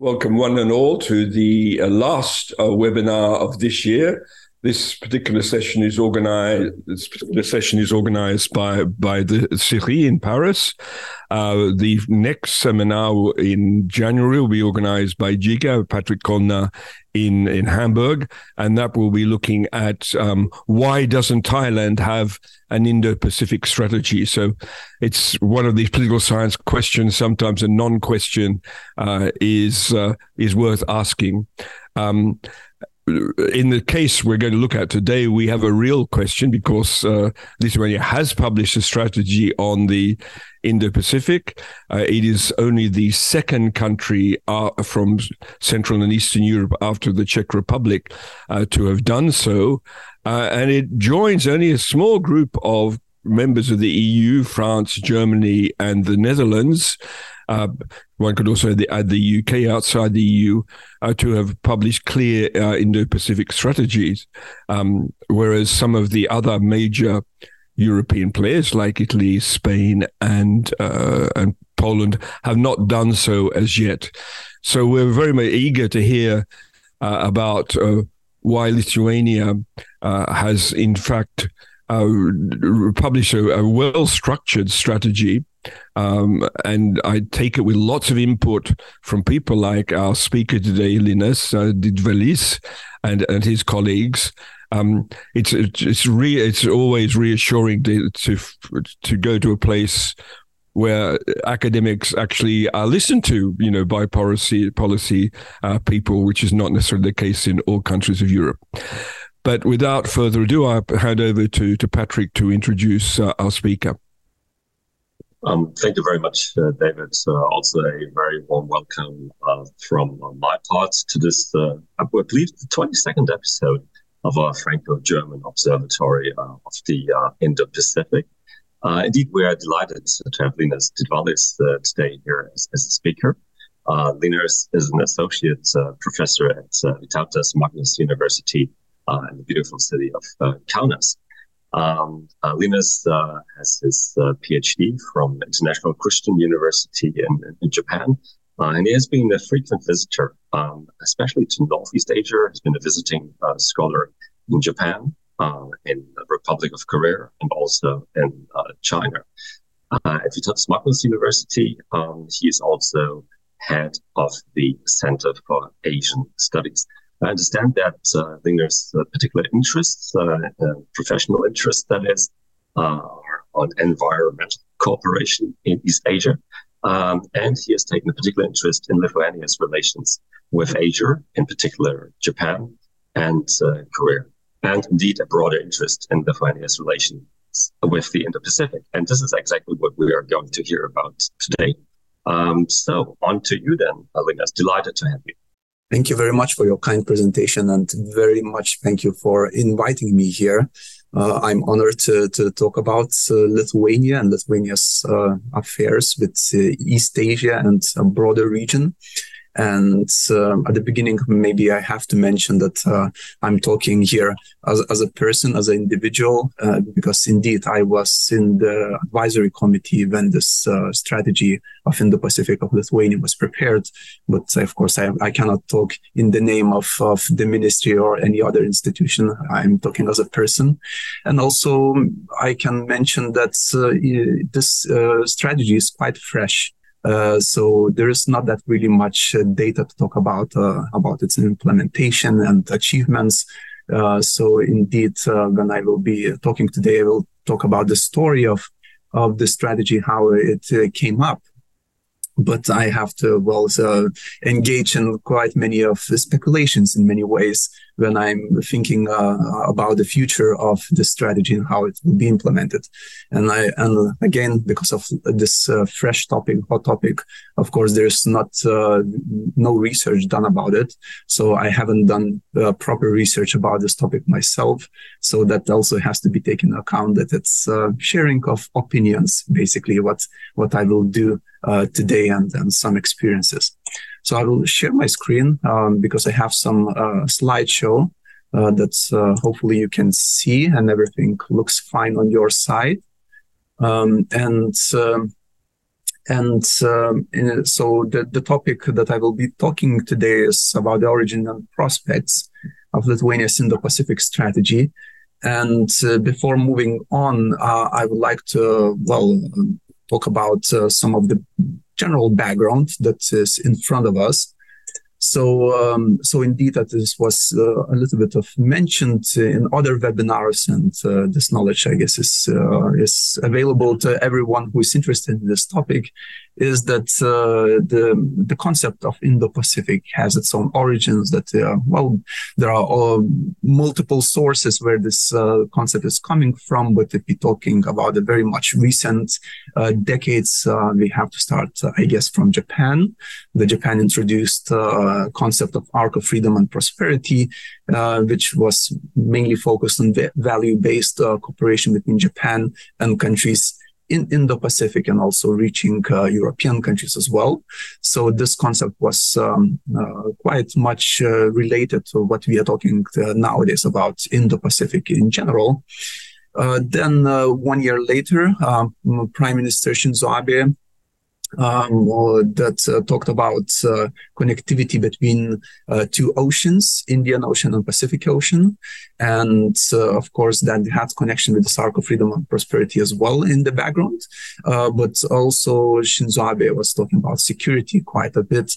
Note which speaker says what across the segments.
Speaker 1: Welcome, one and all, to the uh, last uh, webinar of this year. This particular session is organized. This particular session is organized by by the CERI in Paris. Uh, the next seminar in January will be organized by GIGA, Patrick Köllner in in Hamburg, and that will be looking at um, why doesn't Thailand have an Indo-Pacific strategy? So it's one of these political science questions. Sometimes a non-question uh, is uh, is worth asking. Um, in the case we're going to look at today, we have a real question because uh, Lithuania has published a strategy on the Indo Pacific. Uh, it is only the second country uh, from Central and Eastern Europe after the Czech Republic uh, to have done so. Uh, and it joins only a small group of members of the EU, France, Germany, and the Netherlands. Uh, one could also add the UK outside the EU uh, to have published clear uh, Indo-Pacific strategies, um, whereas some of the other major European players like Italy, Spain, and uh, and Poland have not done so as yet. So we're very much eager to hear uh, about uh, why Lithuania has, in fact, published a, a well-structured strategy um, and I take it with lots of input from people like our speaker today, Linas uh, Didvalis, and, and his colleagues. Um, it's it's re- it's always reassuring to, to to go to a place where academics actually are listened to, you know, by policy policy uh, people, which is not necessarily the case in all countries of Europe. But without further ado, I hand over to to Patrick to introduce uh, our speaker.
Speaker 2: Um, thank you very much, uh, David. Uh, also, a very warm welcome uh, from my part to this, uh, I believe, the 22nd episode of our Franco-German Observatory uh, of the uh, Indo-Pacific. indeed, we are delighted to have Linas Didvalis today here as, as a speaker. Linas is an associate professor at Vytautas Magnus University in the beautiful city of Kaunas. Um, uh, Linas uh, has his uh, PhD from International Christian University in, in Japan, uh, and he has been a frequent visitor, um, especially to Northeast Asia. He's been a visiting uh, scholar in Japan, uh, in the Republic of Korea, and also in China. at Vytautas Magnus University, um, he is also head of the Center for Asian Studies. I understand that uh, I think there's particular interests, uh, professional interests that is, uh, on environmental cooperation in East Asia. Um, and he has taken a particular interest in Lithuania's relations with Asia, in particular Japan and Korea, and indeed a broader interest in Lithuania's relations with the Indo-Pacific. And this is exactly what we are going to hear about today. Um, so on to you then, Alina. Delighted to have you.
Speaker 3: Thank you very much for your kind presentation and very much thank you for inviting me here. Uh, I'm honored to, to talk about uh, Lithuania and Lithuania's uh, affairs with uh, East Asia and a broader region. And uh, at the beginning, maybe I have to mention that uh, I'm talking here as, as a person, as an individual, uh, because indeed I was in the advisory committee when this uh, strategy of Indo-Pacific of Lithuania was prepared. But of course, I, I cannot talk in the name of, of the ministry or any other institution. I'm talking as a person. And also, I can mention that uh, this uh, strategy is quite fresh. Uh, so there is not that really much uh, data to talk about uh, about its implementation and achievements. So indeed, when I will be talking today, I will talk about the story of of the strategy, how it came up, but I have to well engage in quite many of the speculations in many ways when I'm thinking uh, about the future of the strategy and how it will be implemented. And I and again because of this uh, fresh topic, hot topic, of course there's not uh, no research done about it, so I haven't done uh, proper research about this topic myself. So that also has to be taken account that it's uh, sharing of opinions, basically what what I will do uh, today and, and some experiences. So I will share my screen um, because I have some uh, slideshow uh, uh, hopefully you can see and everything looks fine on your side. Um, and um, And um, so the, the topic that I will be talking today is about the origin and prospects of Lithuania's Indo-Pacific strategy. And uh, before moving on, uh, I would like to, well, talk about uh, some of the general background that is in front of us. So, um, so indeed, that this was uh, a little bit of mentioned in other webinars, and uh, this knowledge, I guess, is uh, is available to everyone who is interested in this topic is that uh, the the concept of Indo-Pacific has its own origins. That uh, well, there are uh, multiple sources where this uh, concept is coming from. But if we're talking about the very much recent uh, decades, uh, we have to start, I guess, from Japan. The Japan introduced concept of arc of freedom and prosperity, which was mainly focused on value-based cooperation between Japan and countries in Indo-Pacific and also reaching uh, European countries as well. So this concept was um, uh, quite much uh, related to what we are talking uh, nowadays about Indo-Pacific in general. Uh, then uh, one year later, um, Prime Minister Shinzo Abe um, that uh, talked about uh, connectivity between uh, two oceans, Indian Ocean and Pacific Ocean. And of course, that had connection with the Arc of Freedom and Prosperity as well in the background. But also Shinzo Abe was talking about security quite a bit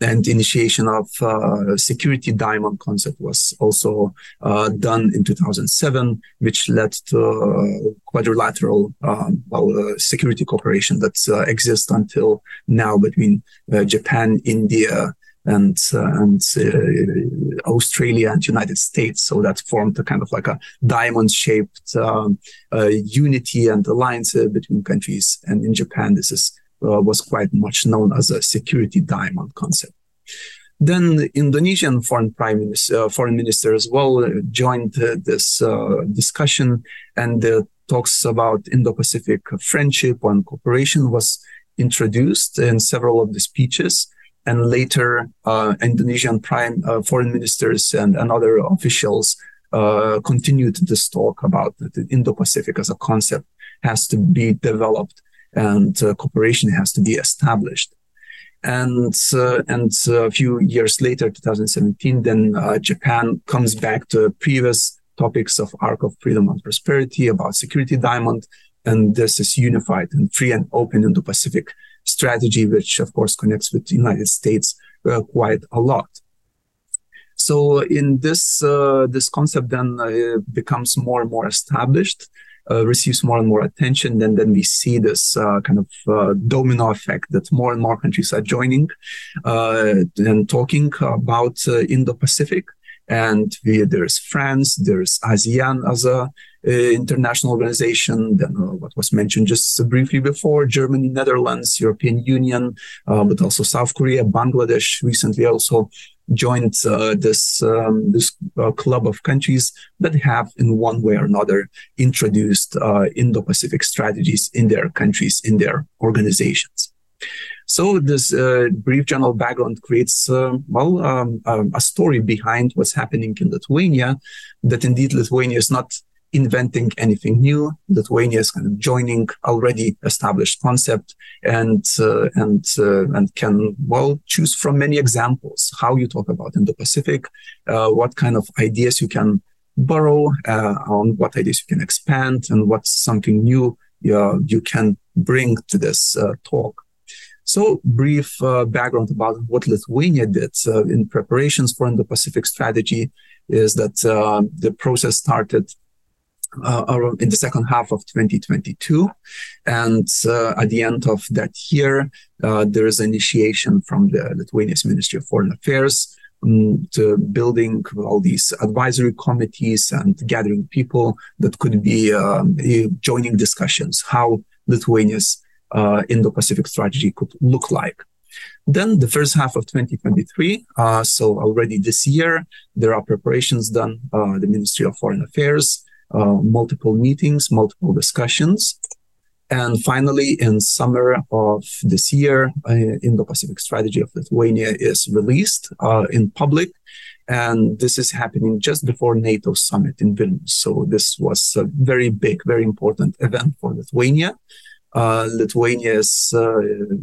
Speaker 3: and initiation of uh, security diamond concept was also uh, done in 2007, which led to uh, quadrilateral um, well, uh, security cooperation that uh, exists until now between uh, Japan, India, and and Australia and United States. So that formed a kind of like a diamond-shaped um, unity and alliance between countries. And in Japan, this is uh, was quite much known as a security diamond concept. Then Indonesian foreign prime minister, uh, foreign minister as well uh, joined uh, this uh, discussion, and the talks about Indo-Pacific friendship and cooperation was introduced in several of the speeches. And later, uh, Indonesian prime foreign ministers and, and other officials continued this talk about the Indo-Pacific as a concept has to be developed and uh, cooperation has to be established. And uh, and a few years later, 2017, then uh, Japan comes back to previous topics of Arc of Freedom and Prosperity about Security Diamond, and this is unified and free and open Indo-Pacific strategy, which of course connects with the United States uh, quite a lot. So in this uh, this concept then uh, becomes more and more established uh, receives more and more attention, then then we see this uh, kind of uh, domino effect that more and more countries are joining uh, and talking about uh, Indo-Pacific. And we, there's France, there's ASEAN as a international organization. Then what was mentioned just briefly before, Germany, Netherlands, European Union, but also South Korea, Bangladesh recently also joined uh, this um, this uh, club of countries that have, in one way or another, introduced uh, Indo-Pacific strategies in their countries, in their organizations. So this uh, brief general background creates, uh, well, um, um, a story behind what's happening in Lithuania. That indeed Lithuania is not inventing anything new. Lithuania is kind of joining already established concept and uh, and uh, and can well choose from many examples how you talk about Indo-Pacific, uh, what kind of ideas you can borrow, uh, on what ideas you can expand, and what's something new you can bring to this uh, talk. So, brief uh, background about what Lithuania did in preparations for Indo-Pacific strategy is that the process started uh, in the second half of 2022. And uh, at the end of that year, uh, there is an initiation from the Lithuania's Ministry of Foreign Affairs um, to building all these advisory committees and gathering people that could be um, joining discussions how Lithuania's uh, Indo-Pacific strategy could look like. Then the first half of 2023, uh, so already this year, there are preparations done. Uh, the Ministry of Foreign Affairs multiple meetings, multiple discussions. And finally, in summer of this year, uh, Indo-Pacific Strategy of Lithuania is released uh, in public. And this is happening just before NATO summit in Vilnius. So this was a very big, very important event for Lithuania. Uh, Lithuania is, uh,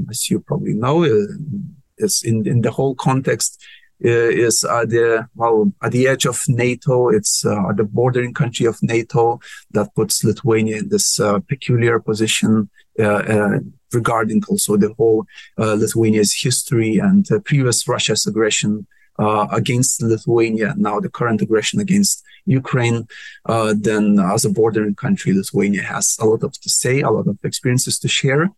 Speaker 3: as you probably know, uh, is in, in the whole context is at the well at the edge of NATO. It's uh, the bordering country of NATO that puts Lithuania in this uh, peculiar position uh, regarding also the whole Lithuania's history and previous Russia's aggression uh, against Lithuania, now the current aggression against Ukraine, uh, then as a bordering country, Lithuania has a lot of to say, a lot of experiences to share.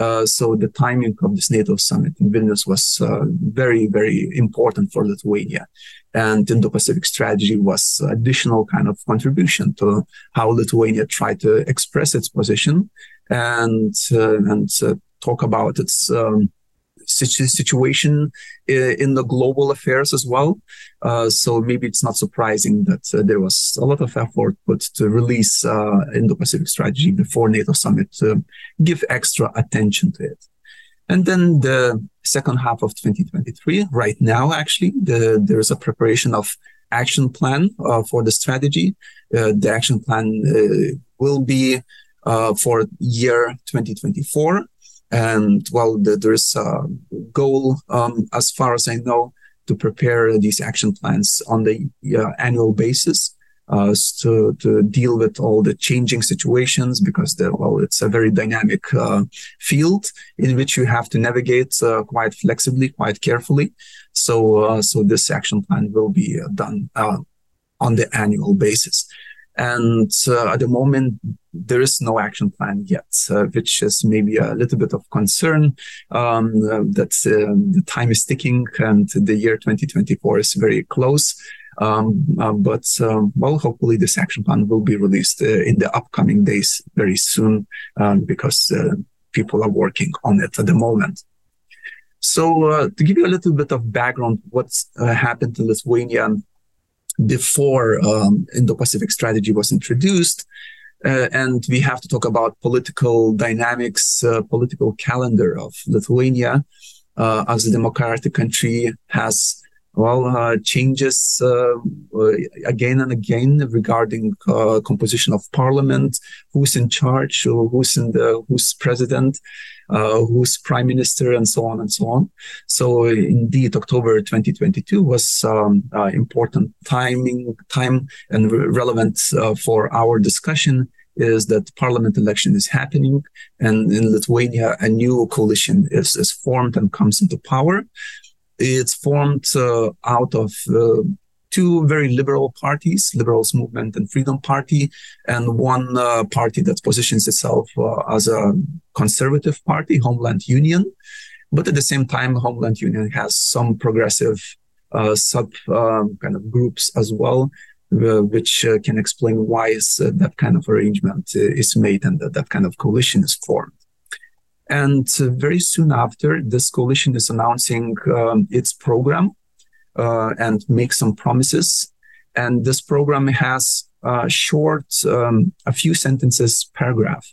Speaker 3: Uh, so the timing of this NATO summit in Vilnius was uh, very, very important for Lithuania. And Indo-Pacific strategy was additional kind of contribution to how Lithuania tried to express its position and uh, and uh, talk about its um, situation in the global affairs as well. Uh, so maybe it's not surprising that uh, there was a lot of effort put to release uh, Indo-Pacific strategy before NATO summit to give extra attention to it. And then the second half of 2023, right now, actually, the, there is a preparation of action plan uh, for the strategy. Uh, the action plan uh, will be for year 2024 and well, the, there's a goal, um, as far as I know, to prepare these action plans on the uh, annual basis. Uh, to to deal with all the changing situations because the, well it's a very dynamic uh, field in which you have to navigate uh, quite flexibly quite carefully so uh, so this action plan will be uh, done uh, on the annual basis and uh, at the moment, there is no action plan yet, uh, which is maybe a little bit of concern um, uh, that um, the time is ticking and the year 2024 is very close. Um, uh, but um, well, hopefully this action plan will be released uh, in the upcoming days very soon um, because uh, people are working on it at the moment. So to give you a little bit of background, what's happened to Lithuania before um, Indo-Pacific strategy was introduced. Uh, and we have to talk about political dynamics, uh, political calendar of Lithuania uh, as a democratic country has well uh, changes uh, uh, again and again regarding composition of parliament, who's in charge, who's in the who's president, who's prime minister, and so on and so on. So indeed, October 2022 was um, uh, important timing, time, and re- relevant uh, for our discussion. Is that parliament election is happening, and in Lithuania, a new coalition is, is formed and comes into power. It's formed uh, out of uh, two very liberal parties, Liberals Movement and Freedom Party, and one uh, party that positions itself uh, as a conservative party, Homeland Union. But at the same time, Homeland Union has some progressive uh, sub um, kind of groups as well, uh, which uh, can explain why is, uh, that kind of arrangement is made and that, that kind of coalition is formed. And very soon after, this coalition is announcing um, its program uh, and make some promises. And this program has a short, um, a few sentences paragraph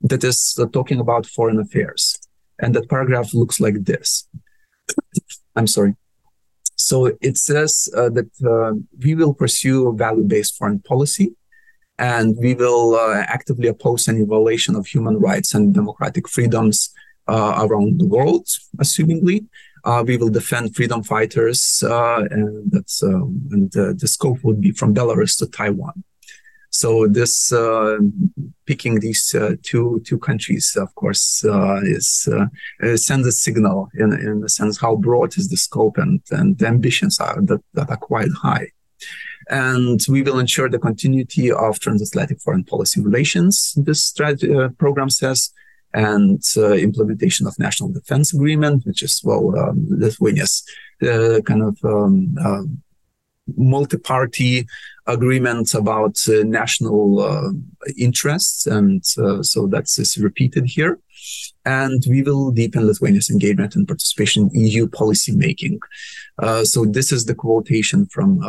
Speaker 3: that is uh, talking about foreign affairs. And that paragraph looks like this. I'm sorry. So it says uh, that uh, we will pursue a value based foreign policy and we will uh, actively oppose any violation of human rights and democratic freedoms uh, around the world, assumingly. Uh, we will defend freedom fighters, uh, and that's um, and uh, the scope would be from Belarus to Taiwan. So this uh, picking these uh, two two countries, of course, uh, is sends a signal in in the sense how broad is the scope and and the ambitions are that, that are quite high. And we will ensure the continuity of transatlantic foreign policy relations. This strategy, program says and uh, implementation of national defense agreement, which is well um, Lithuania's uh, kind of um, uh, multi-party agreement about uh, national uh, interests, and uh, so that's is repeated here. And we will deepen Lithuania's engagement and participation in EU policy making. so this is the quotation from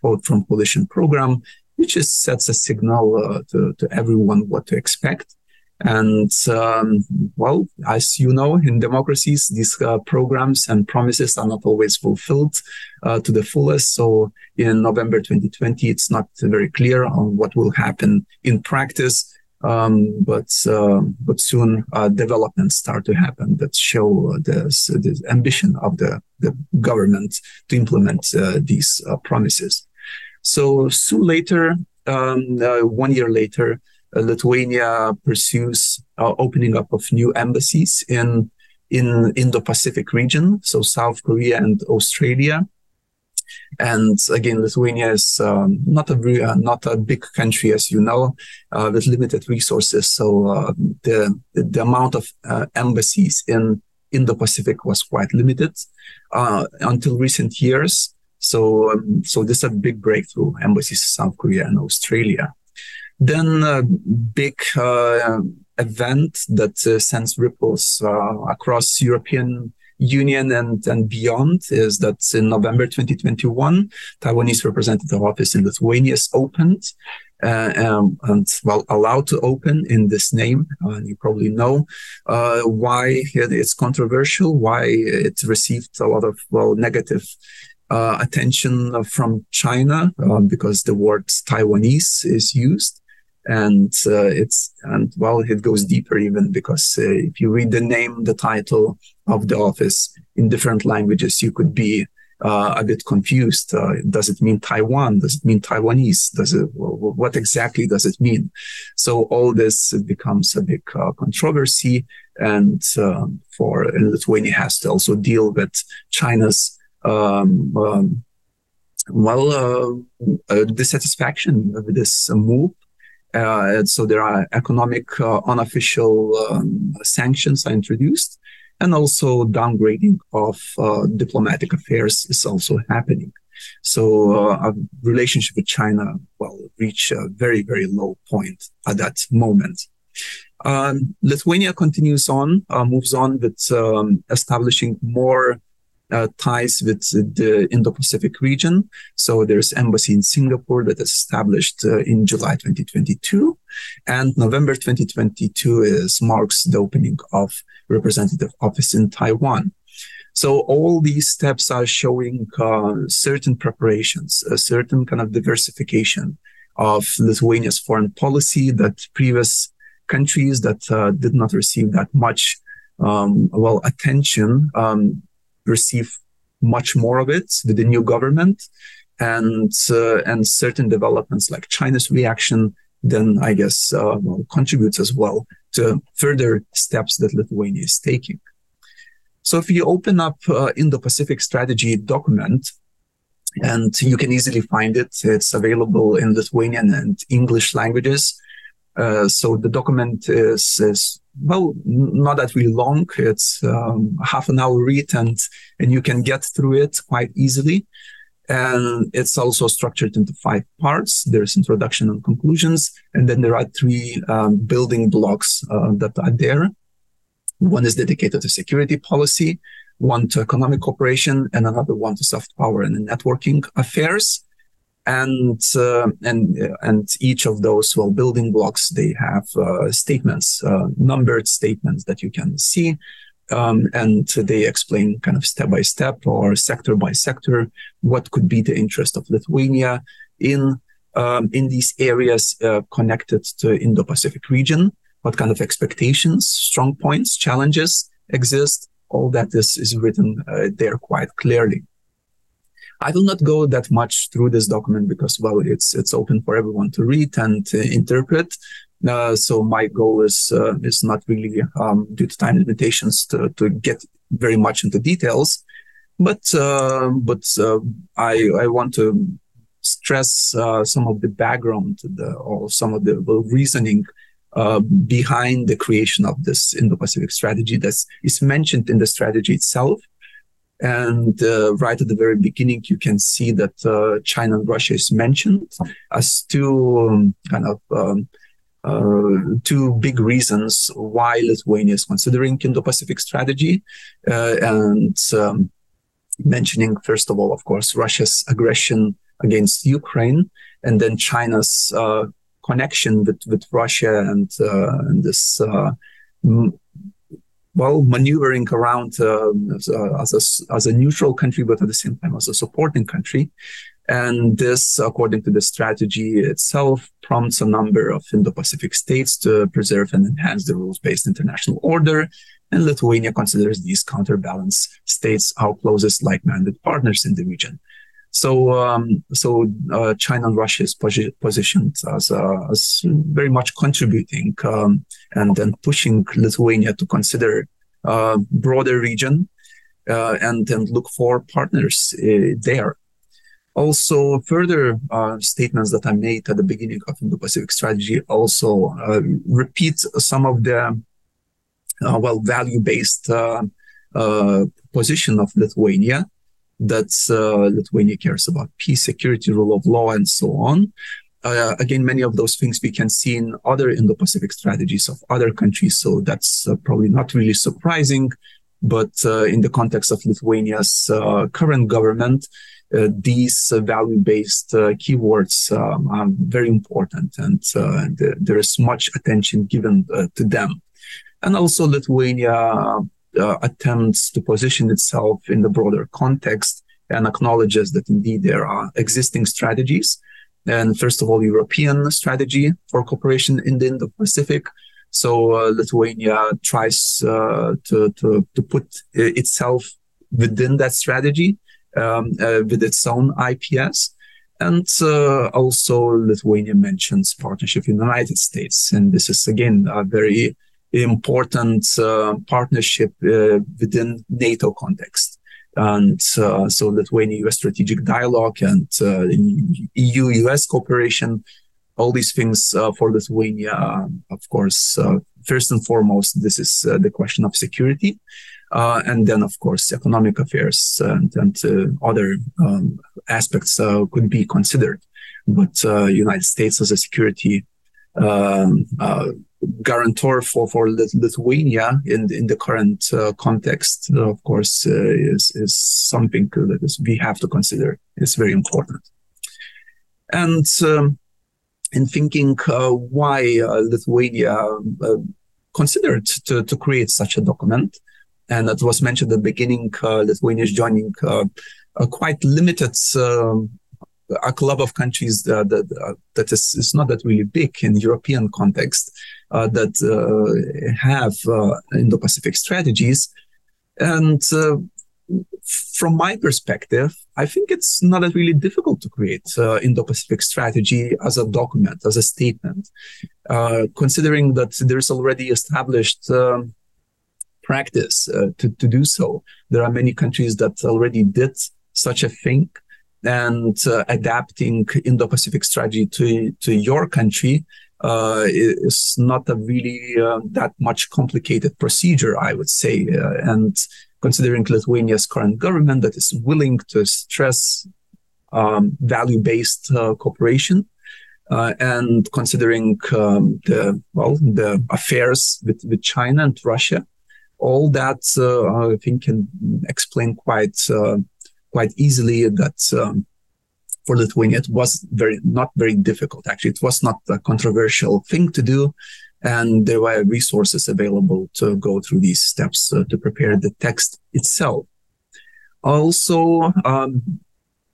Speaker 3: quote from coalition program, which sets a signal to, to everyone what to expect and um, well, as you know, in democracies, these uh, programs and promises are not always fulfilled uh, to the fullest. So in November 2020, it's not very clear on what will happen in practice. Um, but uh, but soon uh, developments start to happen that show this, this ambition of the, the government to implement uh, these uh, promises. So soon later, um, one year later, Lithuania pursues opening up of new embassies in in Indo-Pacific region, so South Korea and Australia. And again, Lithuania is um, not a uh, not a big country, as you know, uh, with limited resources. So uh, the the amount of uh, embassies in in the Pacific was quite limited uh, until recent years. So um, so this is a big breakthrough. Embassies in South Korea and Australia. Then a big uh, event that sends ripples across European Union and, and beyond is that in November 2021, Taiwanese representative office in Lithuania is opened uh, um, and well allowed to open in this name. Uh, you probably know uh, why it's controversial, why it received a lot of well negative uh, attention from China because the word Taiwanese is used and uh, it's and well it goes deeper even because uh, if you read the name the title of the office in different languages you could be uh, a bit confused. Uh, does it mean taiwan? Does it mean taiwanese? Does it what exactly does it mean? So all this becomes a big uh, controversy. And um, for lithuania has to also deal with china's um, um, well, uh, dissatisfaction with this move uh, so there are economic uh, unofficial um, sanctions are introduced, and also downgrading of uh, diplomatic affairs is also happening. So uh, a relationship with China will reach a very very low point at that moment. Um, Lithuania continues on, uh, moves on with um, establishing more uh, ties with the Indo-Pacific region. So there's embassy in Singapore that is established uh, in July 2022, and November 2022 is marks the opening of representative office in Taiwan. So all these steps are showing uh, certain preparations, a certain kind of diversification of Lithuania's foreign policy that previous countries that uh, did not receive that much um, well attention um, receive much more of it with the new government and uh, and certain developments like China's reaction then I guess uh, well, contributes as well to further steps that Lithuania is taking. So if you open up uh, Indo-Pacific strategy document, and you can easily find it, it's available in Lithuanian and English languages. Uh, so the document is, is well, not that really long. It's um, half an hour read and, and you can get through it quite easily. And it's also structured into five parts. There's introduction and conclusions. And then there are three um, building blocks uh, that are there. One is dedicated to security policy, one to economic cooperation, and another one to soft power and networking affairs and uh, and and each of those well building blocks they have uh, statements uh, numbered statements that you can see um, and they explain kind of step by step or sector by sector what could be the interest of Lithuania in um, in these areas uh, connected to Indo-Pacific region. What kind of expectations strong points challenges exist? All that is is written uh, there quite clearly I will not go that much through this document because, well, it's it's open for everyone to read and uh, interpret. Uh, so my goal is uh, is not really um, due to time limitations to, to get very much into details, but uh, but uh, I I want to stress uh, some of the background the, or some of the reasoning behind the creation of this Indo-Pacific strategy that is mentioned in the strategy itself and uh, right at the very beginning, you can see that uh, China and Russia is mentioned as two um, kind of um, uh, two big reasons why Lithuania is considering Indo-Pacific strategy, uh, and um, mentioning first of all, of course, Russia's aggression against Ukraine, and then China's uh, connection with with Russia and, uh, and this well, maneuvering around uh, as, a, as, a, as a neutral country, but at the same time as a supporting country. And this, according to the strategy itself, prompts a number of Indo-Pacific states to preserve and enhance the rules-based international order. And Lithuania considers these counterbalance states our closest like-minded partners in the region. So, um, so uh, China and Russia is posi- positioned as, uh, as very much contributing um, and then pushing Lithuania to consider a uh, broader region uh, and then look for partners uh, there. Also, further statements that I made at the beginning of the Pacific strategy also repeat some of the well value-based position of Lithuania that uh, Lithuania cares about peace, security, rule of law, and so on. Uh, again, many of those things we can see in other Indo-Pacific strategies of other countries, so that's uh, probably not really surprising. But uh, in the context of Lithuania's uh, current government, uh, these value-based keywords um, are very important, and there is much attention given to them. And also, Lithuania attempts to position itself in the broader context and acknowledges that indeed there are existing strategies. And first of all, European strategy for cooperation in the Indo-Pacific. So uh, Lithuania tries uh, to, to, to put itself within that strategy um, uh, with its own IPS. And uh, also Lithuania mentions partnership in the United States. And this is again a very important uh, partnership uh, within NATO context. And uh, so Lithuania-US strategic dialogue and EU-US cooperation, all these things for Lithuania, of course, first and foremost, this is the question of security. Uh, and then, of course, economic affairs and, and uh, other um, aspects uh, could be considered. But United States as a security um, guarantor for for Lithuania in in the current uh, context, uh, of course, uh, is is something that is, we have to consider. It's very important. And um, in thinking uh, why uh, Lithuania uh, considered to to create such a document, and that was mentioned at the beginning, Lithuania is joining a quite limited um, a club of countries that that, uh, that is, is not that really big in European context uh, that uh, have uh, Indo-Pacific strategies, and uh, from my perspective, I think it's not that really difficult to create uh, Indo-Pacific strategy as a document, as a statement, considering that there's already established. Um, practice to, to do so. There are many countries that already did such a thing and uh, adapting Indo-Pacific strategy to to your country uh, is not a really uh, that much complicated procedure, I would say. Uh, and considering Lithuania's current government that is willing to stress um, value-based uh, cooperation, uh, and considering um, the well the affairs with, with China and Russia, all that I think can explain quite quite easily that um, for Lithuania it was very not very difficult. Actually, it was not a controversial thing to do, and there were resources available to go through these steps uh, to prepare the text itself. Also, um,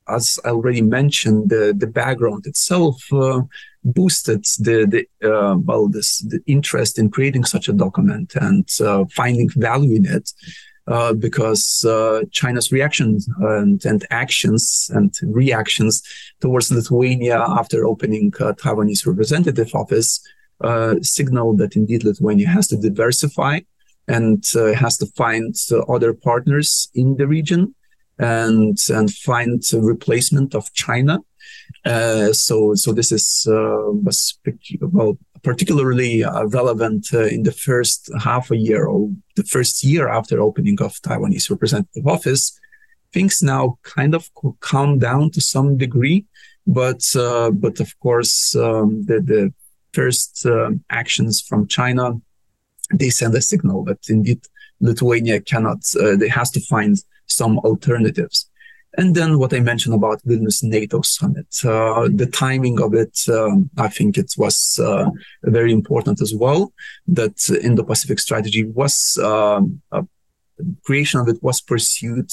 Speaker 3: as I already mentioned, the, the background itself uh, boosted the, the uh, well this the interest in creating such a document and uh, finding value in it uh, because uh, China's reactions and, and, actions and reactions towards Lithuania after opening uh, Taiwanese representative office uh, signal that indeed Lithuania has to diversify and uh, has to find other partners in the region and and find a replacement of China. so so this is was well particularly uh, relevant uh, in the first half a year or the first year after opening of Taiwanese representative office. Things now kind of calm down to some degree, but uh, but of course um, the the first um, actions from China they send a signal that indeed Lithuania cannot, uh, they has to find some alternatives. And then what I mentioned about Vilnius NATO summit, uh, the timing of it, um, I think it was uh, very important as well. That Indo-Pacific strategy was um, creation of it was pursued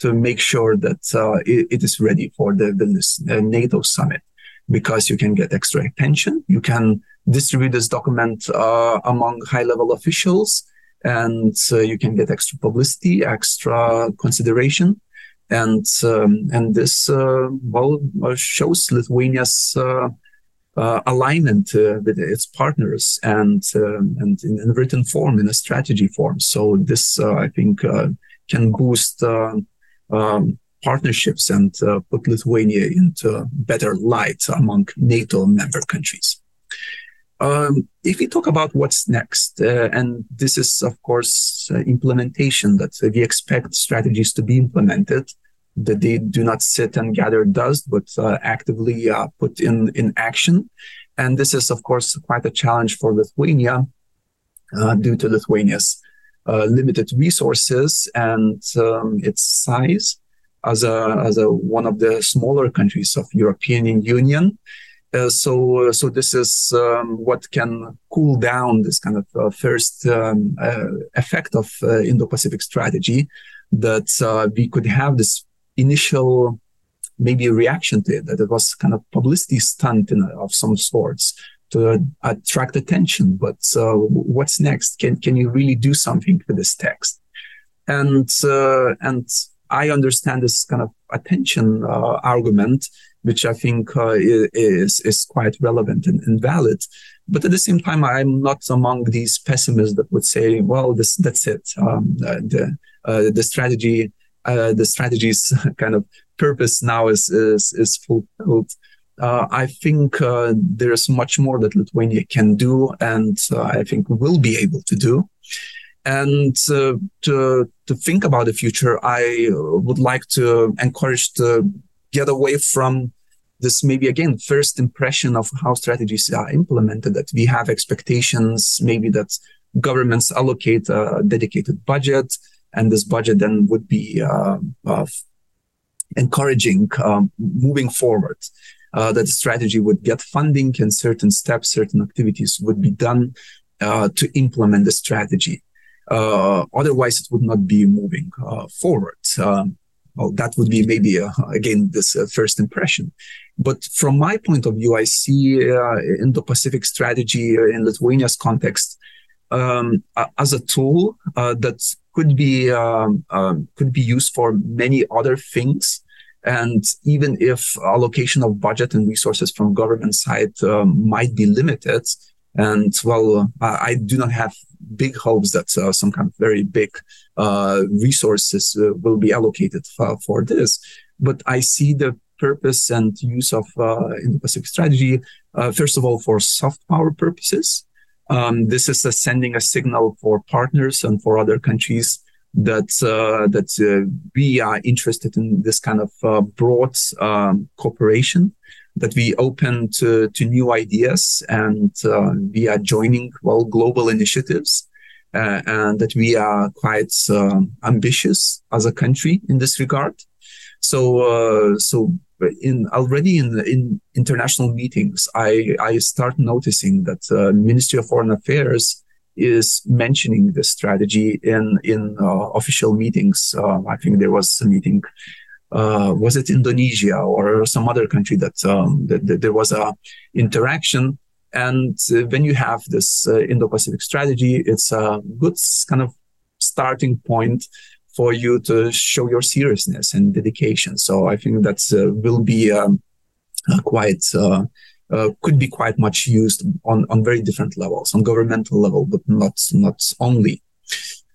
Speaker 3: to make sure that uh, it, it is ready for the Vilnius uh, NATO summit because you can get extra attention. You can distribute this document uh, among high level officials and uh, you can get extra publicity, extra consideration. And um, and this uh, well shows Lithuania's uh, alignment uh, with its partners and um, and in, in, written form in a strategy form. So this I think can boost um, partnerships and put Lithuania into better light among NATO member countries. Um, if we talk about what's next, uh, and this is, of course, uh, implementation that we expect strategies to be implemented that they do not sit and gather dust, but uh, actively uh, put in, in action. And this is, of course, quite a challenge for Lithuania uh, due to Lithuania's uh, limited resources and um, its size as a, as a one of the smaller countries of European Union. Uh, so, uh, so this is um, what can cool down this kind of uh, first um, uh, effect of uh, Indo-Pacific strategy, that we could have this initial maybe reaction to it that it was kind of publicity stunt in, of some sorts to attract attention. But what's next? Can can you really do something with this text? And and i understand this kind of attention uh, argument which i think uh, is is quite relevant and, and, valid but at the same time i'm not among these pessimists that would say well this that's it um, the uh, the strategy uh, the strategy's kind of purpose now is is, is fulfilled. Uh, I think uh, there's much more that Lithuania can do, and uh, I think will be able to do. And uh, to to think about the future, I would like to encourage to get away from this maybe again first impression of how strategies are implemented. That we have expectations, maybe that governments allocate a dedicated budget and this budget then would be uh, uh, encouraging um, moving forward. Uh, that the strategy would get funding and certain steps, certain activities would be done uh, to implement the strategy. Uh, otherwise, it would not be moving uh, forward. Um, well, that would be maybe again this first impression. But from my point of view, I see Indo-Pacific strategy in Lithuania's context um, as a tool that could be um, um, could be used for many other things. And even if allocation of budget and resources from government side um, might be limited, and well, I do not have big hopes that uh, some kind of very big uh, resources uh, will be allocated for, for, this. But I see the purpose and use of Indo-Pacific strategy, first of all, for soft power purposes. Um, this is a sending a signal for partners and for other countries that uh, that uh, we are interested in this kind of uh, broad um, cooperation, that we open to, to new ideas, and uh, we are joining well global initiatives, uh, and that we are quite um, ambitious as a country in this regard. So uh, so in already in in international meetings, I I start noticing that uh, Ministry of Foreign Affairs is mentioning this strategy in in uh, official meetings. Uh, I think there was a meeting. Uh, was it Indonesia or some other country that, um, that, that there was a interaction? And uh, when you have this uh, Indo-Pacific strategy, it's a good kind of starting point for you to show your seriousness and dedication. So I think that uh, will be um, quite uh, could be quite much used on on very different levels, on governmental level, but not not only.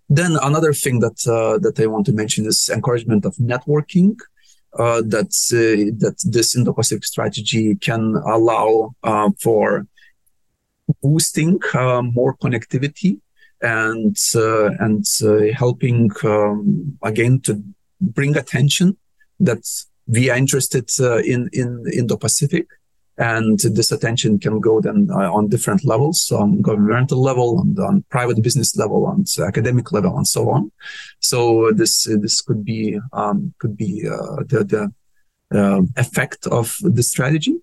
Speaker 3: Then another thing that uh, that I want to mention is encouragement of networking. Uh, that that this Indo-Pacific strategy can allow for boosting more connectivity and uh, and uh, helping um, again to bring attention that we are interested uh, in in Indo-Pacific, and this attention can go then on different levels, on governmental level, on, on private business level, on academic level, and so on. So this this could be um, could be the the uh, effect of the strategy.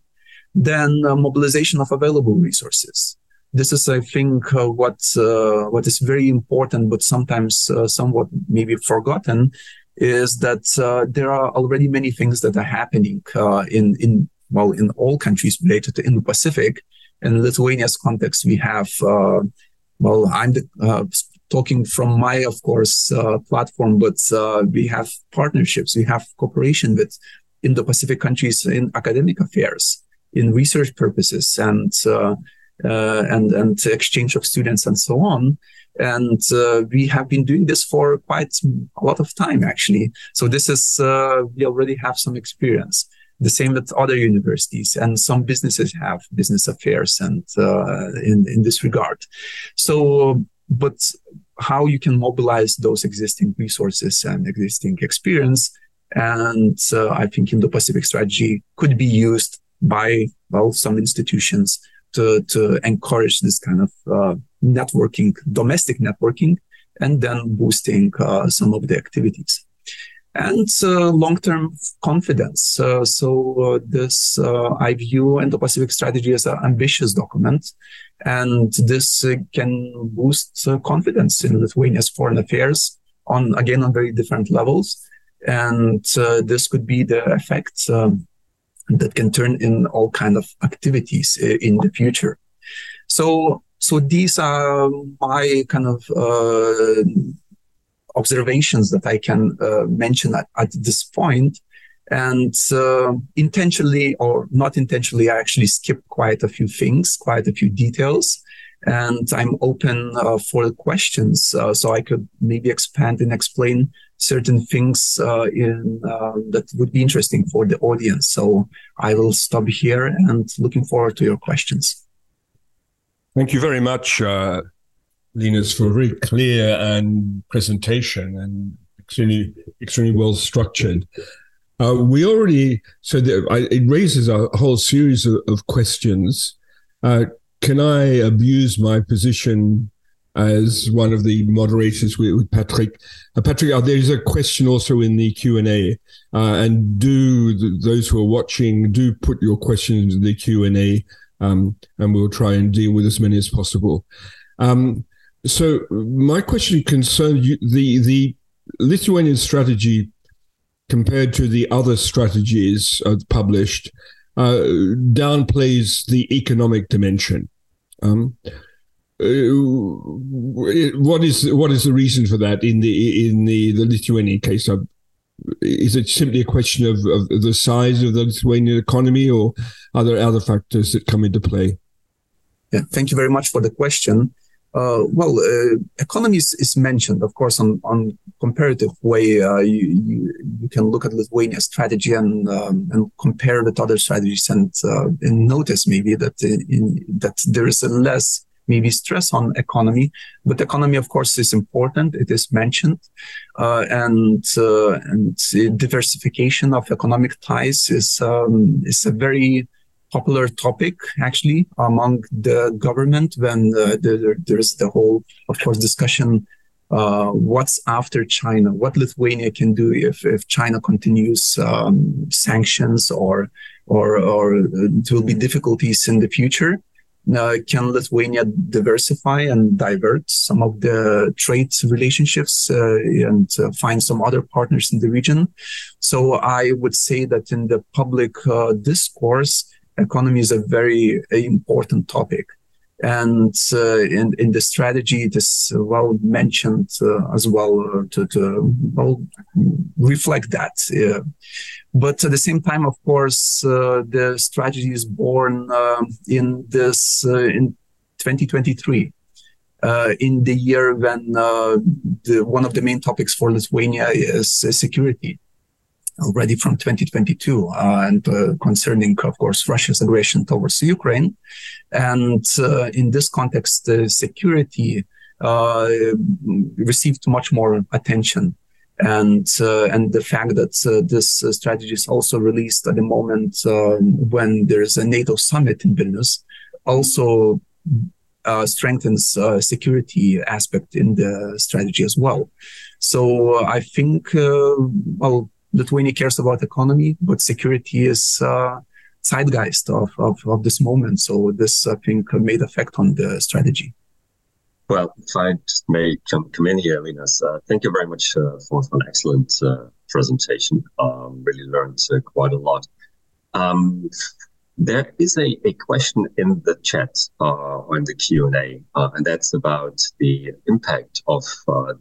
Speaker 3: Then uh, mobilization of available resources this is, I think, uh, what uh, what is very important, but sometimes uh, somewhat maybe forgotten. is that uh, there are already many things that are happening uh, in in well in all countries related to Indo-Pacific. In Lithuania's context, we have uh, well, I'm the, uh, talking from my, of course, uh, platform, but uh, we have partnerships, we have cooperation with Indo-Pacific countries in academic affairs, in research purposes, and and and exchange of students and so on and uh, we have been doing this for quite a lot of time actually so this is uh, we already have some experience the same with other universities and some businesses have business affairs and uh, in in this regard so but how you can mobilize those existing resources and existing experience and uh, i think indo-pacific strategy could be used by well some institutions to, to encourage this kind of uh, networking, domestic networking, and then boosting uh, some of the activities. And uh, long-term confidence. Uh, so uh, this, uh, I view Indo-Pacific strategy as an ambitious document, and this can boost confidence in Lithuania's foreign affairs on again on very different levels. And this could be the effect. Um, that can turn in all kind of activities uh, in the future. So, so these are my kind of uh, observations that I can uh, mention at, at, this point. And uh, intentionally or not intentionally, I actually skip quite a few things, quite a few details. And I'm open uh, for questions, uh, so I could maybe expand and explain certain things uh, in uh, that would be interesting for the audience. So I will stop here and looking forward to your questions.
Speaker 1: Thank you very much, Linas, for a very clear and presentation and extremely extremely well structured. Uh, we already so that I, it raises a whole series of, of questions. Uh, can I abuse my position as one of the moderators with, with Patrick. Uh, Patrick, uh, there's a question also in the Q and A, uh, and do those who are watching do put your questions in the Q and A, um, and we'll try and deal with as many as possible. Um, so my question concerns the the Lithuanian strategy compared to the other strategies uh, published uh, downplays the economic dimension. Um, uh, what is what is the reason for that in the in the, the Lithuanian case? Is it simply a question of, of the size of the Lithuanian economy, or are there other factors that come into play?
Speaker 3: Yeah, thank you very much for the question. Uh, well, uh, economy is, mentioned, of course, on, on comparative way. Uh, you, you, you can look at Lithuania's strategy and um, and compare with other strategies, and uh, and notice maybe that in, that there is a less maybe stress on economy, but economy, of course, is important. It is mentioned, uh, and uh, and diversification of economic ties is um, is a very popular topic actually among the government when uh, there, there's the whole, of course, discussion. Uh, what's after China? What Lithuania can do if, if China continues um, sanctions or or or there will be difficulties in the future? uh, can Lithuania diversify and divert some of the trade relationships uh, and uh, find some other partners in the region? So I would say that in the public uh, discourse, economy is a very important topic. And uh, in, in the strategy, it is well mentioned uh, as well to, to well reflect that. But at the same time, of course, uh, the strategy is born uh, in this uh, in 2023. Uh, in the year when uh, the, one of the main topics for Lithuania is uh, security, already from 2022, and uh, concerning, of course, Russia's aggression towards Ukraine. And uh, in this context, security uh, received much more attention and uh, and the fact that uh, this uh, strategy is also released at the moment when there's a NATO summit in Vilnius also strengthens security aspect in the strategy as well. So I think well Lithuania cares about economy, but security is uh, zeitgeist of, of, of this moment. So this, I think, made effect on the strategy.
Speaker 2: Well, if I just may come, come in here, Linas, uh, thank you very much uh, for, an excellent uh, presentation. Um, really learned uh, quite a lot. Um, there is a, a question in the chat uh, or in the Q&A, uh, and that's about the impact of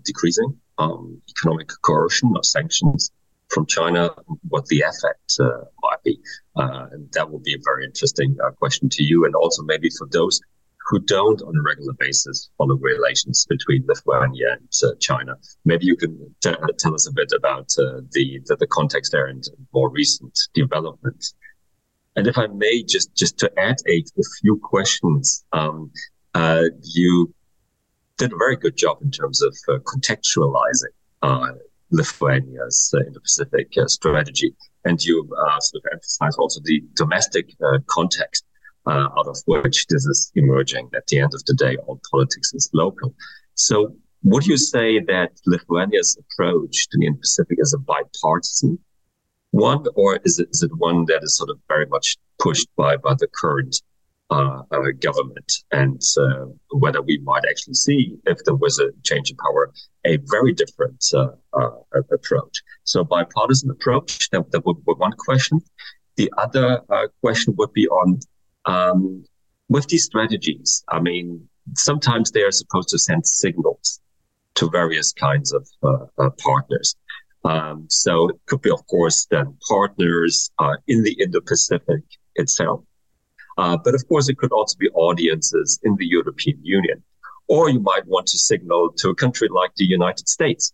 Speaker 2: decreasing um, economic coercion or sanctions from China, what the effect might be. and that will be a very interesting question to you, and also maybe for those who don't on a regular basis follow relations between Lithuania and uh, China. Maybe you can t- tell us a bit about uh, the, the, the context there and more recent developments. And if I may, just just to add a, a few questions, um, uh, you did a very good job in terms of uh, contextualizing uh, Lithuania's uh, Indo-Pacific strategy, and you sort of emphasize also the domestic context uh, out of which this is emerging. At the end of the day, all politics is local. So would you say that Lithuania's approach to the Indo-Pacific is a bipartisan one, or is it, is it one that is sort of very much pushed by, by the current uh, uh, government and uh, whether we might actually see, if there was a change in power, a very different uh, uh, approach. So bipartisan approach, that, that would be one question. The other uh, question would be on um, with these strategies, I mean, sometimes they are supposed to send signals to various kinds of partners. Um, so it could be, of course, then partners uh, in the Indo-Pacific itself. Uh, but of course, it could also be audiences in the European Union. Or you might want to signal to a country like the United States.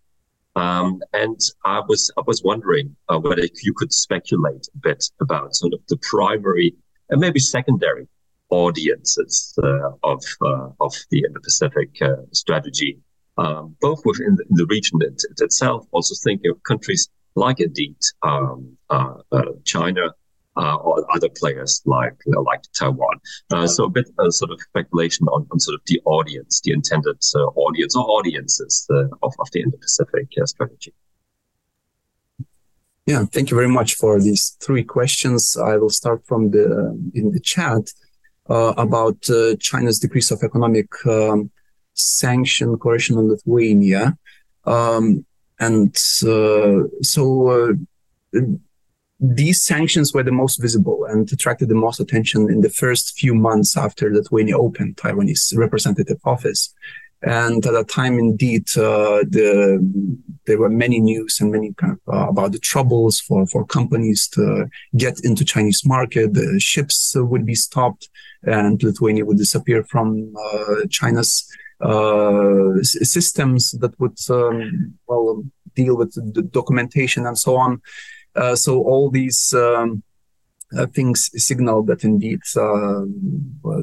Speaker 2: Um, and I was I was wondering uh, whether you could speculate a bit about sort of the primary and maybe secondary audiences uh, of uh, of the Indo-Pacific uh, strategy, um, both within the, the region it, it itself, also thinking of countries like indeed um, uh, uh, China. Uh, or other players like you know, like Taiwan. so a bit sort of speculation on, on sort of the audience, the intended audience or audiences of, of the Indo-Pacific strategy.
Speaker 3: Yeah, thank you very much for these three questions. I will start from the in the chat uh, about uh, China's decrease of economic um, sanction coercion on Lithuania, um, and uh, so uh, these sanctions were the most visible and attracted the most attention in the first few months after Lithuania opened Taiwanese representative office. And at that time, indeed, uh, the, there were many news and many kind of uh, about the troubles for, for companies to get into Chinese market. The ships would be stopped, and Lithuania would disappear from uh, China's uh, systems that would um, well deal with the documentation and so on. Uh, so all these. Um, uh, things signal that indeed, uh,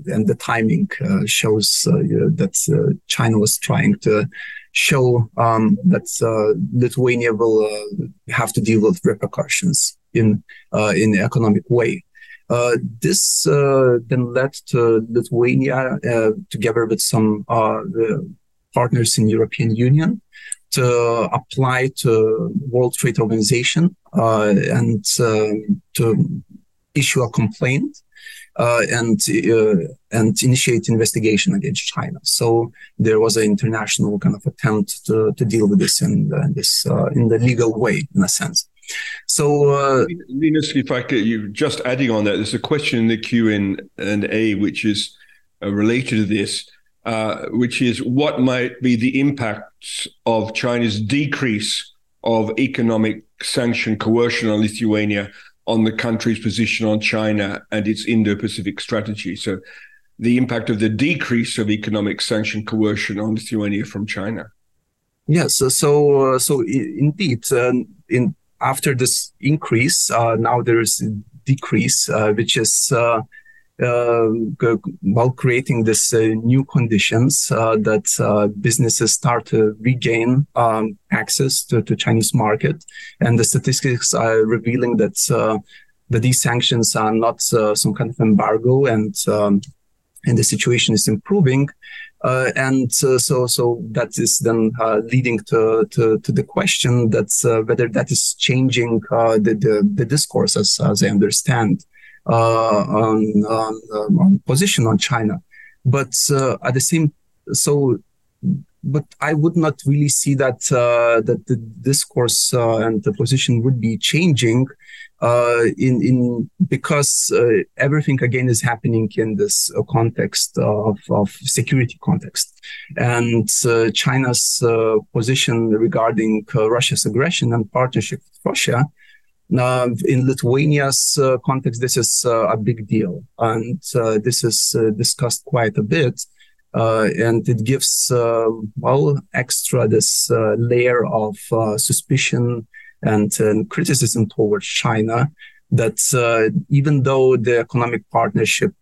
Speaker 3: and the timing shows that China was trying to show um, that Lithuania will have to deal with repercussions in in the economic way. Uh, this uh, then led to Lithuania, uh, together with some partners in European Union, to apply to World Trade Organization and um, to issue a complaint uh, and uh, and initiate investigation against China. So there was an international kind of attempt to, to deal with this in the, this uh, in the legal way, in a sense. So, uh,
Speaker 1: Linas, if I could, you just adding on that, there's a question in the Q and A which is uh, related to this, uh, which is what might be the impacts of China's decrease of economic sanction coercion on Lithuania on the country's position on China and its Indo Pacific strategy. So, the impact of the decrease of economic sanction coercion on Lithuania from China.
Speaker 3: Yes, so so, uh, so indeed, uh, in after this increase, uh, now there is a decrease, uh, which is uh, while creating this uh, new conditions uh, that businesses start to regain um, access to, to Chinese market, and the statistics are revealing that that these sanctions are not some kind of embargo, and um, and the situation is improving. Uh, and uh, so so that is then uh, leading to, to, to the question that's whether that is changing the, the, the discourse as, as I understand uh, on, on, um, on, position on China. But uh, at the same, so but I would not really see that uh, that the discourse uh, and the position would be changing uh, in in because uh, everything again is happening in this uh, context of, of security context, and uh, China's position regarding Russia's aggression and partnership with Russia. In Lithuania's context, this is a big deal, and this is discussed quite a bit. Uh, and it gives uh, well extra this uh, layer of suspicion and, and, criticism towards China. That uh, even though the economic partnership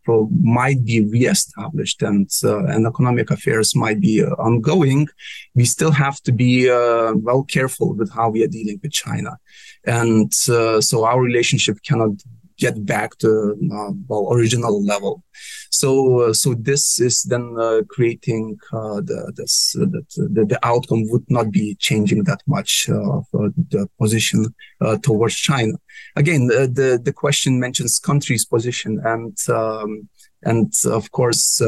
Speaker 3: might be reestablished and uh, and economic affairs might be uh, ongoing, we still have to be well careful with how we are dealing with China, and so our relationship cannot get back to uh, well original level. So uh, so this is then uh, creating uh, the this the, the outcome would not be changing that much uh, the position uh, towards China. Again, the the question mentions country's position and um, and of course.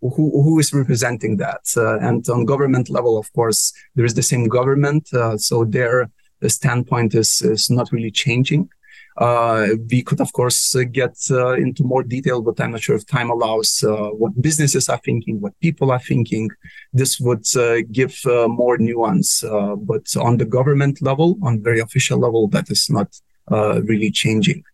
Speaker 3: Who, who is representing that? and on government level, of course, there is the same government, so their standpoint is, is not really changing. Uh, we could, of course, uh, get uh, into more detail, but I'm not sure if time allows what businesses are thinking, what people are thinking. This would give more nuance. but on the government level, on very official level, that is not really changing.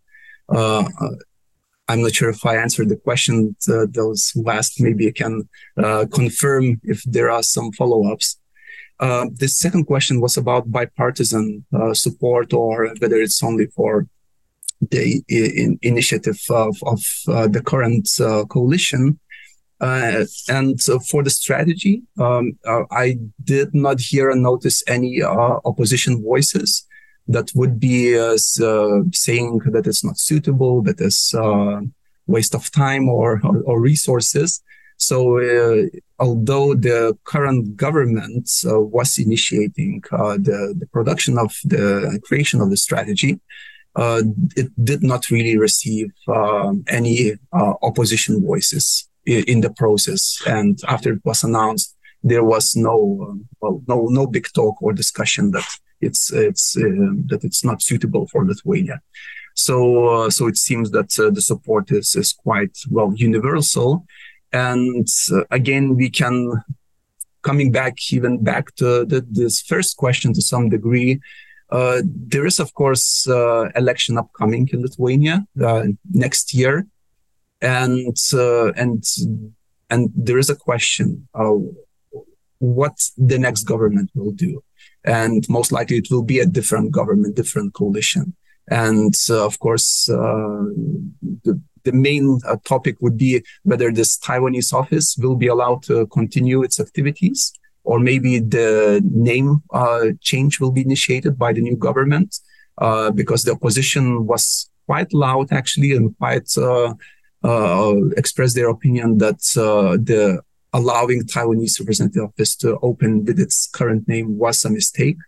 Speaker 3: I'm not sure if I answered the question. Uh, those last, maybe I can uh, confirm if there are some follow ups. Uh, the second question was about bipartisan support or whether it's only for the in, initiative of, of uh, the current uh, coalition. Uh, and for the strategy, um, I did not hear and notice any opposition voices that would be saying that it's not suitable, that it's a waste of time or, or, or resources. So, uh, although the current government uh, was initiating uh, the, the production of the creation of the strategy, uh, it did not really receive uh, any uh, opposition voices in, the process. And after it was announced, there was no um, well, no no big talk or discussion that it's it's uh, that it's not suitable for Lithuania. So uh, so it seems that uh, the support is is quite well universal. And again, we can coming back even back to the, this first question to some degree uh, there is, of course, uh, election upcoming in Lithuania uh, next year, and uh, and and there is a question of what the next government will do, and most likely it will be a different government, different coalition, and uh, of course the the main topic would be whether this Taiwanese office will be allowed to continue its activities or maybe the name uh, change will be initiated by the new government uh, because the opposition was quite loud actually and quite uh, expressed their opinion that the allowing Taiwanese representative office to open with its current name was a mistake.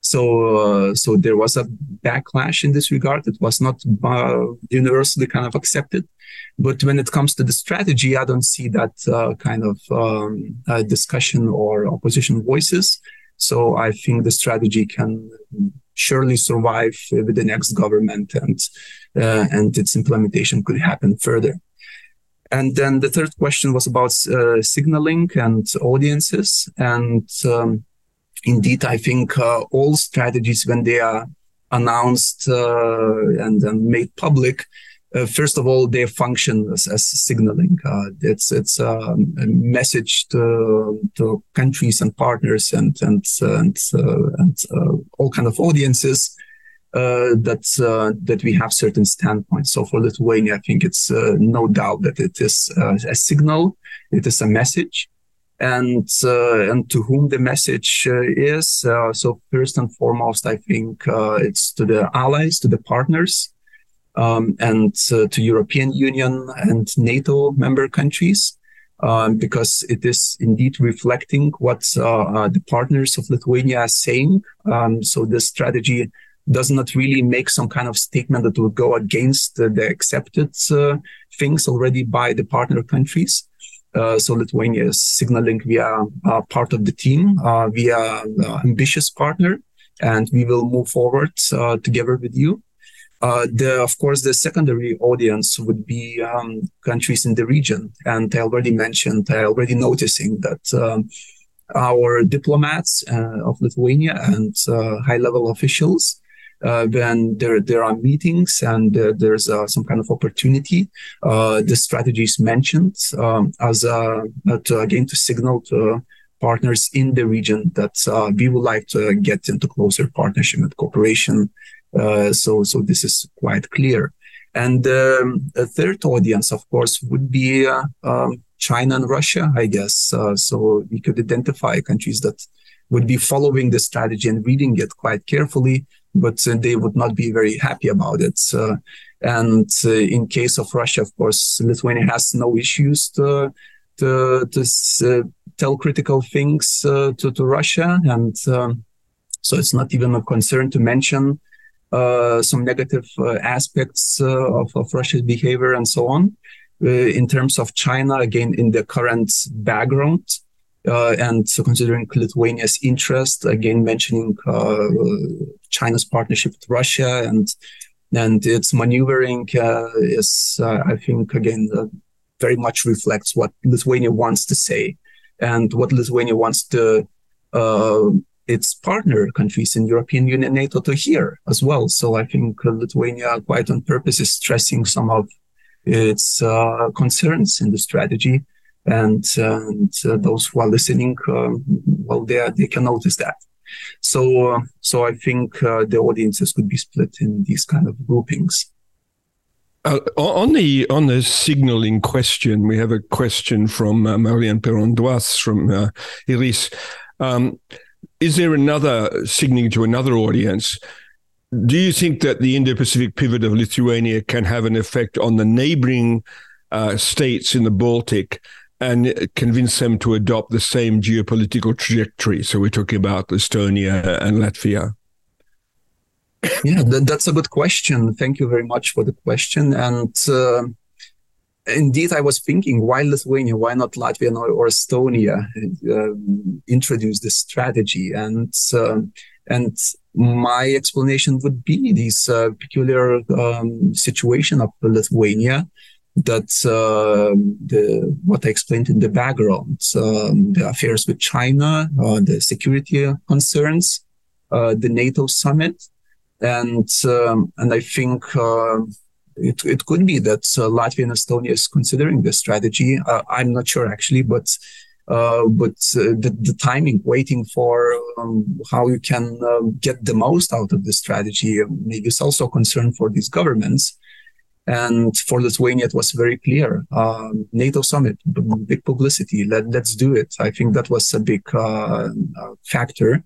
Speaker 3: So, uh, so there was a backlash in this regard. It was not uh, universally kind of accepted. But when it comes to the strategy, I don't see that uh, kind of um, uh, discussion or opposition voices. So I think the strategy can surely survive with the next government, and uh, and its implementation could happen further. And then the third question was about uh, signaling and audiences. And um, indeed, I think uh, all strategies, when they are announced uh, and, and made public, uh, first of all, they function as, as signaling. Uh, it's it's um, a message to, to countries and partners and and and, uh, and uh, all kind of audiences that that we have certain standpoints. So for Lithuania, I think it's no doubt that it is a signal. It is a message and uh, and to whom the message uh, is. Uh, so first and foremost, I think it's to the allies, to the partners, um, and to European Union and NATO member countries. Um, because it is indeed reflecting what the partners of Lithuania are saying. Um, so this strategy does not really make some kind of statement that will go against the accepted uh, things already by the partner countries Uh, so Lithuania is signaling we are uh, part of the team. Uh, we are an ambitious partner, and we will move forward together with you. the, of course, the secondary audience would be um, countries in the region, and I already mentioned, I already noticing that um, our diplomats of Lithuania and high-level officials uh, when there there are meetings and uh, there's uh, some kind of opportunity, uh, the strategy is mentioned um, as a, again to signal to partners in the region that uh, we would like to get into closer partnership and cooperation. Uh, so so this is quite clear. And um, a third audience, of course, would be um, China and Russia, I guess. so we could identify countries that would be following the strategy and reading it quite carefully but uh, they would not be very happy about it. and uh, in case of Russia, of course, Lithuania has no issues to to, to uh, tell critical things to, to Russia, and um, so it's not even a concern to mention uh, some negative uh, aspects uh, of, of Russia's behavior and so on. in terms of China, again, in the current background, uh, and so considering Lithuania's interest, again mentioning uh, China's partnership with Russia and and its maneuvering uh, is, uh, I think, again uh, very much reflects what Lithuania wants to say and what Lithuania wants to uh, its partner countries in European Union, NATO to hear as well. So I think Lithuania, quite on purpose, is stressing some of its concerns in the strategy and, and uh, those who are listening, uh, well, they they can notice that. So uh, so I think the audiences could be split in these kind of groupings.
Speaker 1: Uh, on the on the signaling question, we have a question from uh, Marianne Péron-Doise from uh, IRIS. Um, is there another signaling to another audience? Do you think that the Indo-Pacific pivot of Lithuania can have an effect on the neighboring uh, states in the Baltic and convince them to adopt the same geopolitical trajectory. So we're talking about Estonia and Latvia.
Speaker 3: Yeah, that, that's a good question. Thank you very much for the question. And uh, indeed, I was thinking, why Lithuania? Why not Latvia or, or Estonia uh, introduce this strategy? And uh, and my explanation would be this uh, peculiar um, situation of Lithuania that uh, the what I explained in the background, um, the affairs with China, uh, the security concerns, uh, the NATO summit, and um, and I think uh, it it could be that uh, Latvia and Estonia is considering this strategy. Uh, I'm not sure actually, but. but the, the timing, waiting for um, how you can get the most out of the strategy, maybe is also a concern for these governments. And for Lithuania, it was very clear. Um, NATO summit, big publicity. Let, let's do it. I think that was a big uh, uh factor.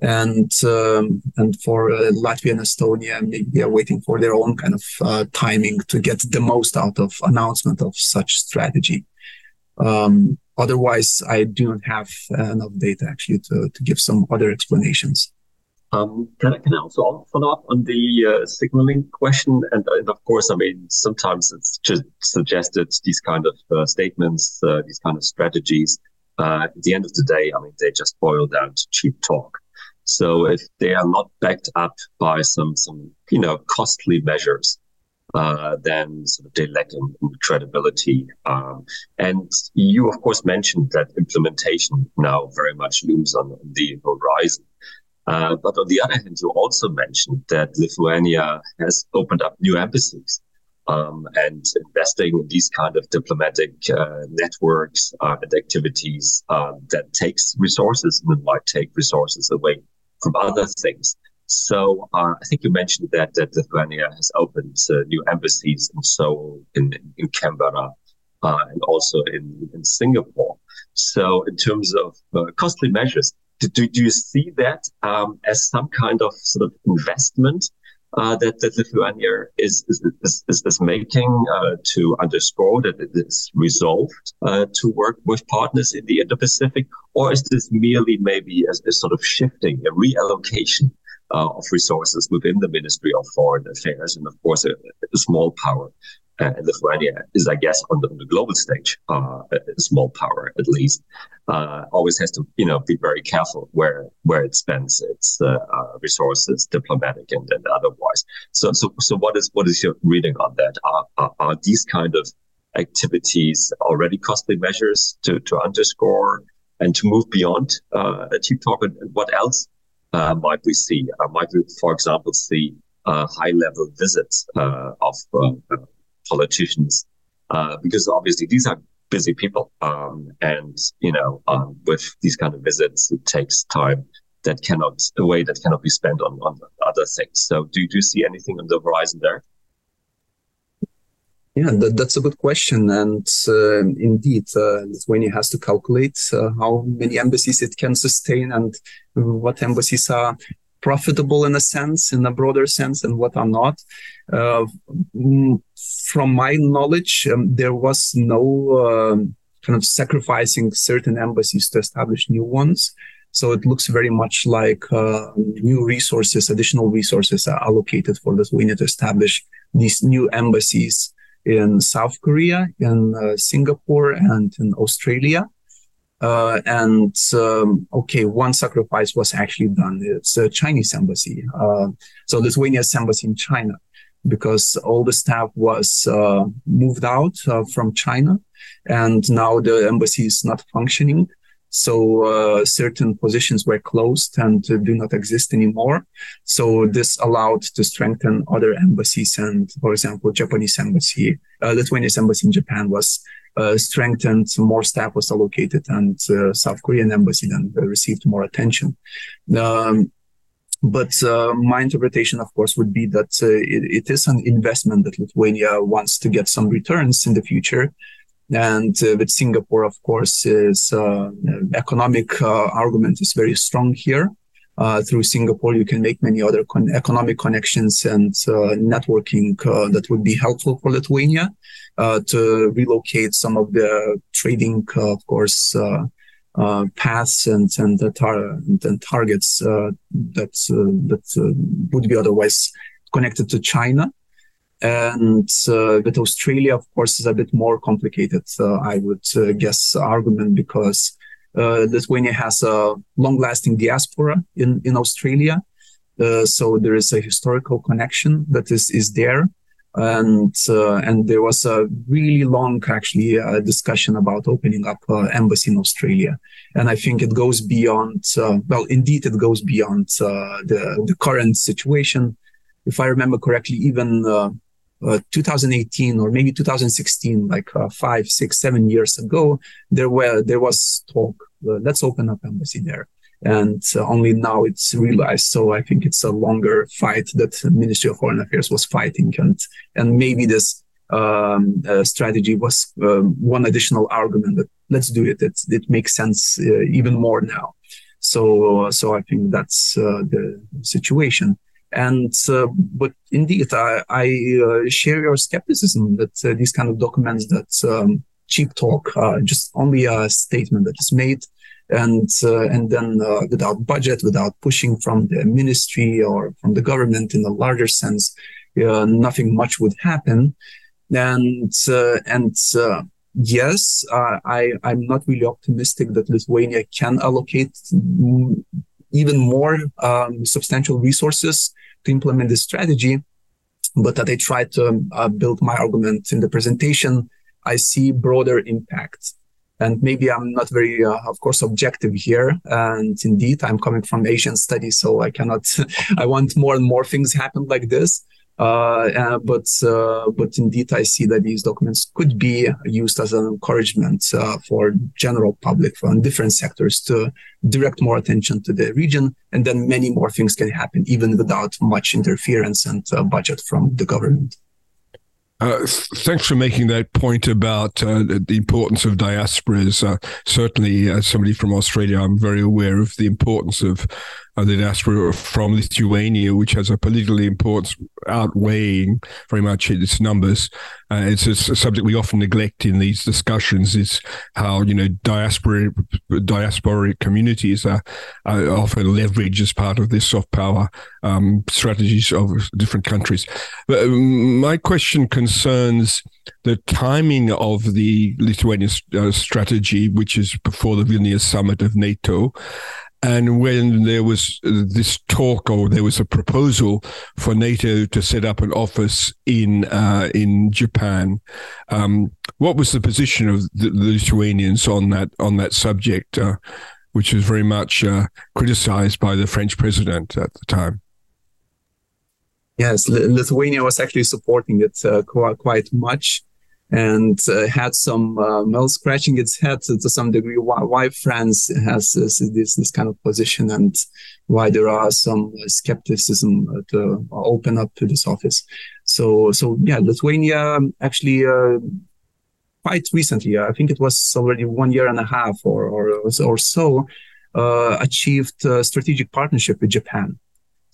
Speaker 3: And um, and for uh, Latvia and Estonia, maybe they are waiting for their own kind of uh, timing to get the most out of announcement of such strategy. Um, otherwise, I do not have enough data actually to, to give some other explanations.
Speaker 2: Um, can, I, also follow up on the uh, signaling question? And, uh, and, of course, I mean, sometimes it's just suggested these kind of uh, statements, these kind of strategies. At the end of the day, I mean, they just boil down to cheap talk. So if they are not backed up by some, some you know, costly measures, then sort of they lack in credibility. Um, and you, of course, mentioned that implementation now very much looms on the horizon. Uh, but on the other hand, you also mentioned that Lithuania has opened up new embassies um, and investing in these kind of diplomatic uh, networks uh, and activities um, that takes resources and might take resources away from other things. So uh, I think you mentioned that that Lithuania has opened uh, new embassies in Seoul, in in Canberra, uh, and also in in Singapore. So in terms of costly measures, do, do you see that um, as some kind of sort of investment uh, that, that Lithuania is, is, is, is making uh, to underscore that it is resolved uh, to work with partners in the Indo-Pacific? Or is this merely maybe a, a sort of shifting, a reallocation uh, of resources within the Ministry of Foreign Affairs and, of course, a, a small power and Lithuania is, I guess, on the, on the global stage, uh, a small power at least, uh, always has to, you know, be very careful where where it spends its uh, uh resources, diplomatic and, and otherwise. So, so, so, what is what is your reading on that? Are, are, are these kind of activities already costly measures to to underscore and to move beyond uh, cheap talk? And what else uh, might we see? might we, for example, see high level visits of politicians, uh, because obviously these are busy people, um, and you know, um, with these kind of visits, it takes time that cannot a way that cannot be spent on on other things. So, do, do you see anything on the horizon there?
Speaker 3: Yeah, that, that's a good question. And uh, indeed, uh, Lithuania has to calculate uh, how many embassies it can sustain and what embassies are profitable in a sense, in a broader sense, and what are not. Uh, mm, from my knowledge, um, there was no uh, kind of sacrificing certain embassies to establish new ones. So it looks very much like uh, new resources, additional resources are allocated for Lithuania to establish these new embassies in South Korea, in uh, Singapore, and in Australia. Uh, and um, okay, one sacrifice was actually done. It's a Chinese embassy. Uh, so Lithuania's embassy in China, because all the staff was uh, moved out uh, from China, and now the embassy is not functioning. So uh, certain positions were closed and do not exist anymore. So this allowed to strengthen other embassies, and for example, Japanese embassy, uh, Lithuania's embassy in Japan was uh, strengthened, more staff was allocated, and uh, South Korean embassy then received more attention. Um, but uh, my interpretation, of course, would be that uh, it, it is an investment that Lithuania wants to get some returns in the future. And uh, with Singapore, of course, is economic argument is very strong here. Uh, through Singapore, you can make many other con- economic connections and uh, networking uh, that would be helpful for Lithuania to relocate some of the trading, of course, paths and and, tar- and targets that that would be otherwise connected to China. And uh, with Australia, of course, is a bit more complicated, uh, I would uh, guess, argument because uh, Lithuania has a long-lasting diaspora in in Australia, uh, so there is a historical connection that is is there, and uh, and there was a really long actually uh, discussion about opening up an embassy in Australia, and I think it goes beyond. Uh, well, indeed, it goes beyond uh, the the current situation. If I remember correctly, even uh, 2018 or maybe 2016, like uh, five, six, seven years ago, there were there was talk. Uh, let's open up embassy there, and uh, only now it's realized. So I think it's a longer fight that the Ministry of Foreign Affairs was fighting, and and maybe this um, uh, strategy was um, one additional argument that let's do it. It it makes sense uh, even more now. So so I think that's the situation. And uh, but indeed, I, I uh, share your skepticism that uh, these kind of documents that um, cheap talk, uh, just only a statement that is made, and uh, and then uh, without budget, without pushing from the ministry or from the government in a larger sense, nothing much would happen. And and yes, I I'm not really optimistic that Lithuania can allocate even more um, substantial resources to implement this strategy. But that I tried to uh, build my argument in the presentation, I see broader impact. And maybe I'm not very, uh, of course, objective here. And indeed, I'm coming from Asian studies, so I cannot, I want more and more things happen like this. Uh, uh, but uh, but indeed, I see that these documents could be used as an encouragement uh, for general public from different sectors to direct more attention to the region, and then many more things can happen even without much interference and budget from the government.
Speaker 1: Uh, thanks for making that point about uh, the importance of diasporas. Uh, certainly, as somebody from Australia, I'm very aware of the importance of the diaspora from Lithuania, which has a political importance outweighing very much its numbers. Uh, it's a, a, subject we often neglect in these discussions. Is how you know diaspora diasporic communities are, are often leveraged as part of this soft power um, strategies of different countries. But um, my question concerns the timing of the Lithuanian uh, strategy, which is before the Vilnius summit of NATO. And when there was this talk, or there was a proposal for NATO to set up an office in uh, in Japan, um, what was the position of the, the, Lithuanians on that on that subject, uh, which was very much uh, criticized by the French president at the time?
Speaker 3: Yes, Lithuania was actually supporting it uh, quite, quite much and uh, had some uh, well scratching its head to, to, some degree why, why France has this, this, this kind of position and why there are some skepticism to open up to this office. So so yeah, Lithuania actually uh, quite recently, I think it was already one year and a half or or, or so, uh, achieved strategic partnership with Japan.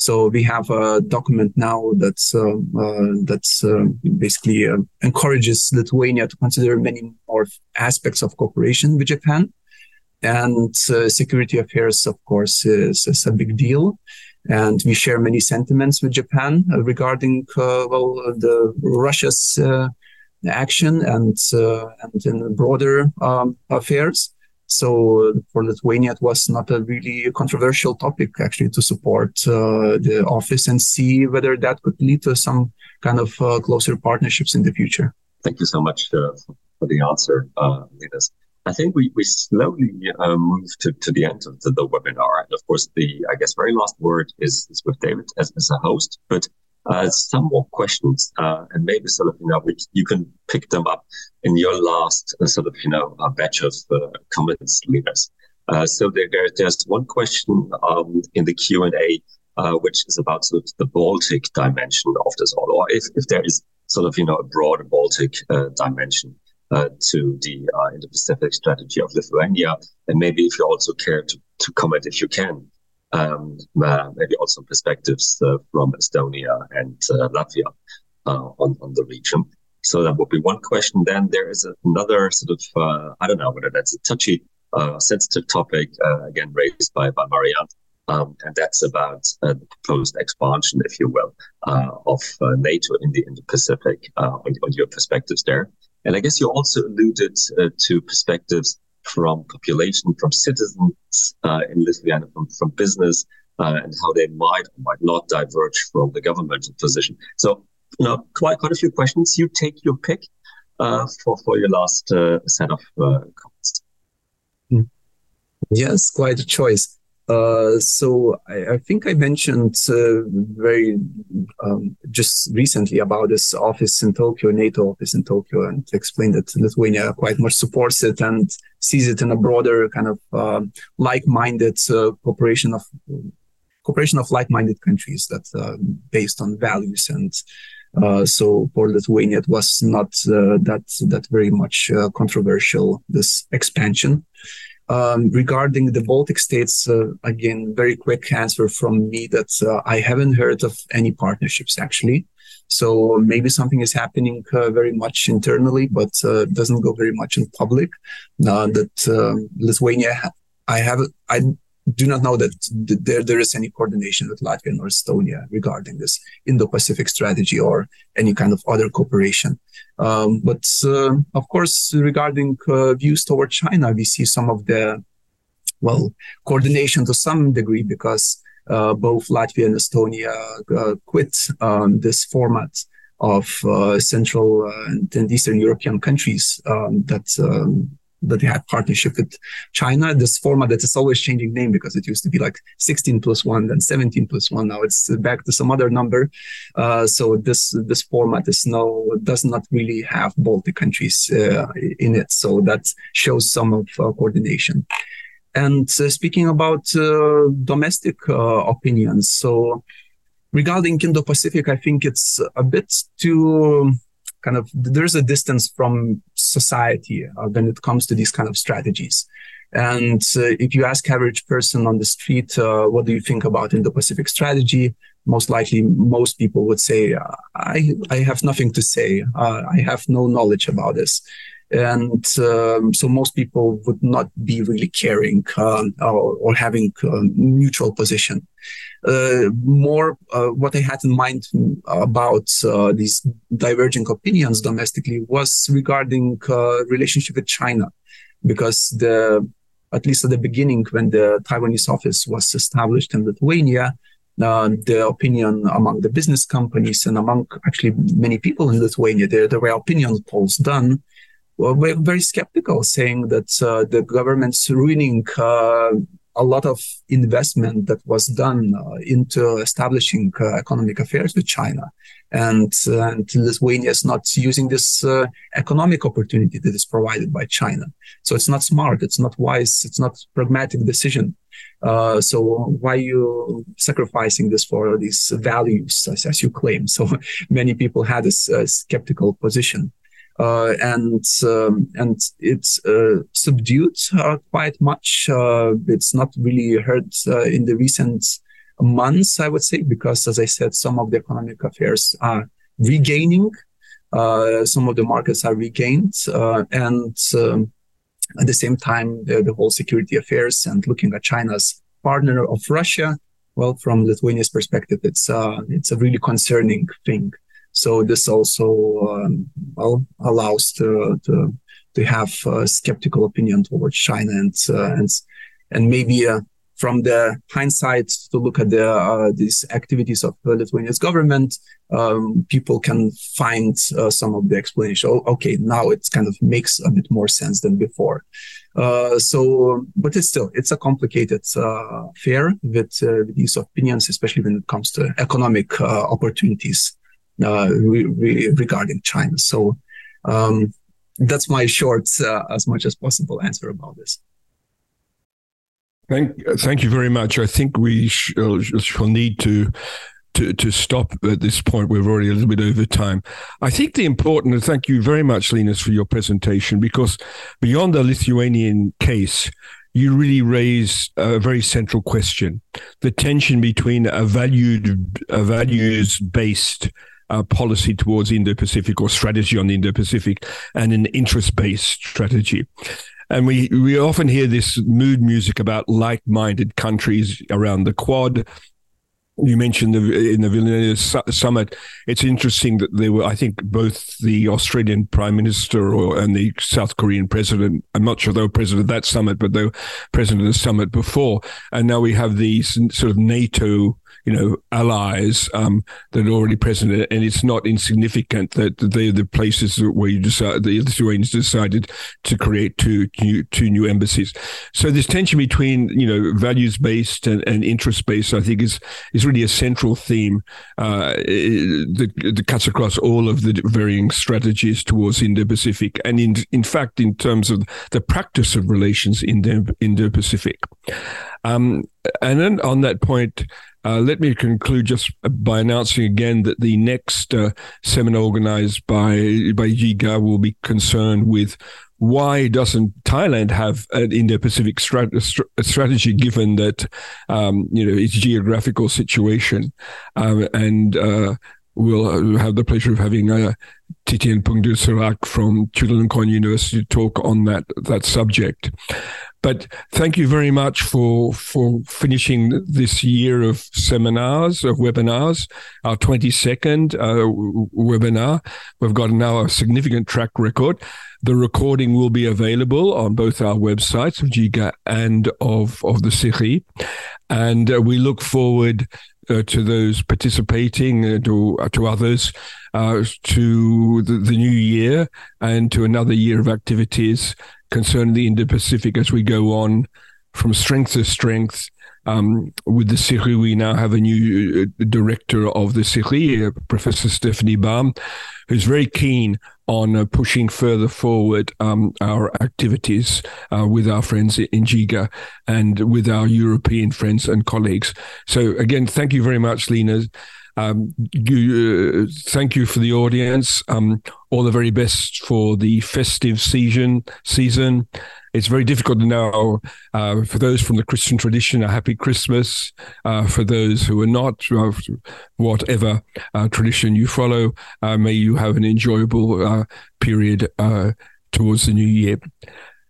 Speaker 3: So we have a document now that's uh, uh, that's uh, basically encourages Lithuania to consider many more aspects of cooperation with Japan. And security affairs, of course, is, is, a big deal and we share many sentiments with Japan uh, regarding uh, well the Russia's uh, action and and in broader um, affairs. So for Lithuania, it was not a really controversial topic actually to support uh, the office and see whether that could lead to some kind of uh, closer partnerships in the future.
Speaker 2: Thank you so much uh, for the answer, uh, Linas. I think we, we slowly uh, move to, to the end of the, the, webinar. And of course, the, I guess, very last word is, is with David as, as a host. But uh, some more questions, uh, and maybe sort of, you know, you can pick them up in your last uh, sort of, you know, batch of uh, comments, leaders. Uh, so there, there, there's one question um, in the Q&A, uh, which is about sort of the Baltic dimension of this all, or if, if there is sort of, you know, a broader Baltic dimension to the Indo-Pacific strategy of Lithuania. And maybe if you also care to, to comment, if you can, um, uh, maybe also perspectives uh, from Estonia and uh, Latvia on, on the region. So that would be one question. Then there is another sort of, I don't know whether that's a touchy, sensitive topic, again, raised by, by Marianne. Um, and that's about uh, the proposed expansion, if you will, uh, of uh, NATO in the Indo-Pacific. On, on, your perspectives there, and I guess you also alluded to perspectives from population, from citizens uh, in Lithuania, from, from business, uh, and how they might or might not diverge from the governmental position. So, you know, quite quite a few questions. You take your pick uh, for for your last uh, set of uh, comments.
Speaker 3: Yes, quite a choice. Uh, so I, I, think I mentioned uh, very um, just recently about this office in Tokyo, NATO office in Tokyo, and explained that Lithuania quite much supports it and sees it in a broader kind of uh, like-minded uh, cooperation of cooperation of like-minded countries that uh, based on values and. so for Lithuania, it was not that that very much controversial. This expansion, um, regarding the Baltic states, uh, again, very quick answer from me that uh, I haven't heard of any partnerships actually. So maybe something is happening uh, very much internally, but uh, doesn't go very much in public. That um, Lithuania, I have, I do not know that there, there is any coordination with Latvia or Estonia regarding this Indo-Pacific strategy or any kind of other cooperation. Um, but uh, of course, regarding uh, views toward China, we see some of the, well, coordination to some degree because uh, both Latvia and Estonia uh, quit um, this format of uh, Central and Eastern European countries um, that um, that they had partnership with China. This format that is always changing name because it used to be like 16 plus one, then 17 plus one. Now it's back to some other number. Uh, so this this format is now does not really have Baltic countries uh, in it. So that shows some of uh, coordination. And uh, speaking about uh, domestic uh, opinions, so regarding Indo-Pacific, I think it's a bit too kind of there's a distance from society uh, when it comes to these kind of strategies And uh, if you ask average person on the street, uh, what do you think about Indo-Pacific strategy? Most likely, most people would say, I, I have nothing to say. Uh, I have no knowledge about this. And um, so most people would not be really caring um, or, or, having a neutral position. Uh, more uh, what I had in mind about uh, these diverging opinions domestically was regarding relationship with China, because the at least at the beginning when the Taiwanese office was established in Lithuania, uh, the opinion among the business companies and among actually many people in Lithuania, there, there were opinion polls done were very skeptical, saying that uh, the government's ruining uh, a lot of investment that was done uh, into establishing uh, economic affairs with China. And, uh, and Lithuania is not using this uh, economic opportunity that is provided by China. So it's not smart. It's not wise. It's not pragmatic decision. so why are you sacrificing this for these values, as, as you claim? So many people had this skeptical position. Uh, and um, and it's uh, subdued uh, quite much. it's not really heard in the recent months, I would say, because as I said, some of the economic affairs are regaining. some of the markets are regained, and um, at the same time, the, the whole security affairs and looking at China's partner of Russia, well, from Lithuania's perspective, it's uh, it's a really concerning thing. So this also um, well allows to to to have a skeptical opinion towards China and uh, and and maybe uh, from the hindsight to look at the uh, these activities of Lithuania's government, um, people can find uh, some of the explanation. Oh, okay, now it kind of makes a bit more sense than before. Uh, so, but it's still it's a complicated uh, affair with, with, these opinions, especially when it comes to economic opportunities re- re- regarding China. So um, that's my short, uh, as much as possible, answer about this.
Speaker 1: Thank, thank you very much. I think we shall, shall need to to, to stop at this point. We're already a little bit over time. I think the important, and thank you very much, Linas, for your presentation, because beyond the Lithuanian case, you really raise a very central question: the tension between a valued, a values based uh, policy towards Indo-Pacific or strategy on the Indo-Pacific and an interest-based strategy. And we, we often hear this mood music about like-minded countries around the Quad. You mentioned the, in the Vilnius summit. It's interesting that there were, I think, both the Australian Prime Minister or, and the South Korean President. I'm not sure they were president of that summit, but they were president of the summit before. And now we have these sort of NATO you know, allies um, that are already present, and it's not insignificant that they're the places where you decide the Lithuanians decided to create two new two new embassies. So this tension between you know values based and, and interest based, I think, is is really a central theme uh, that, that cuts across all of the varying strategies towards Indo-Pacific, and in in fact, in terms of the practice of relations in the Indo-Pacific. Um, and then on that point, uh, let me conclude just by announcing again that the next uh, seminar organized by by GIGA will be concerned with why doesn't Thailand have an Indo-Pacific strat- strategy, given that um, you know its geographical situation, um, and uh, we'll have the pleasure of having uh, Thitinan Pongsudhirak from Chulalongkorn University talk on that that subject. But thank you very much for for finishing this year of seminars of webinars. Our twenty second uh, webinar. We've got now a significant track record. The recording will be available on both our websites of GIGA and of of the CERI, and uh, we look forward uh, to those participating, uh, to uh, to others, uh, to the, the, new year, and to another year of activities concerning the Indo-Pacific as we go on from strength to strength. Um, with the CERI, we now have a new uh, director of the CERI, Professor Stephanie Balme, who's very keen on uh, pushing further forward um, our activities uh, with our friends in GIGA and with our European friends and colleagues. So again, thank you very much, Lena. Um, you, uh, thank you for the audience. Um, all the very best for the festive season. Season. It's very difficult to know. Uh, for those from the Christian tradition, a happy Christmas. Uh, for those who are not, uh, whatever uh, tradition you follow, uh, may you have an enjoyable period towards the new year.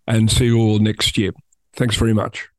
Speaker 1: And see you all next year. Thanks very much.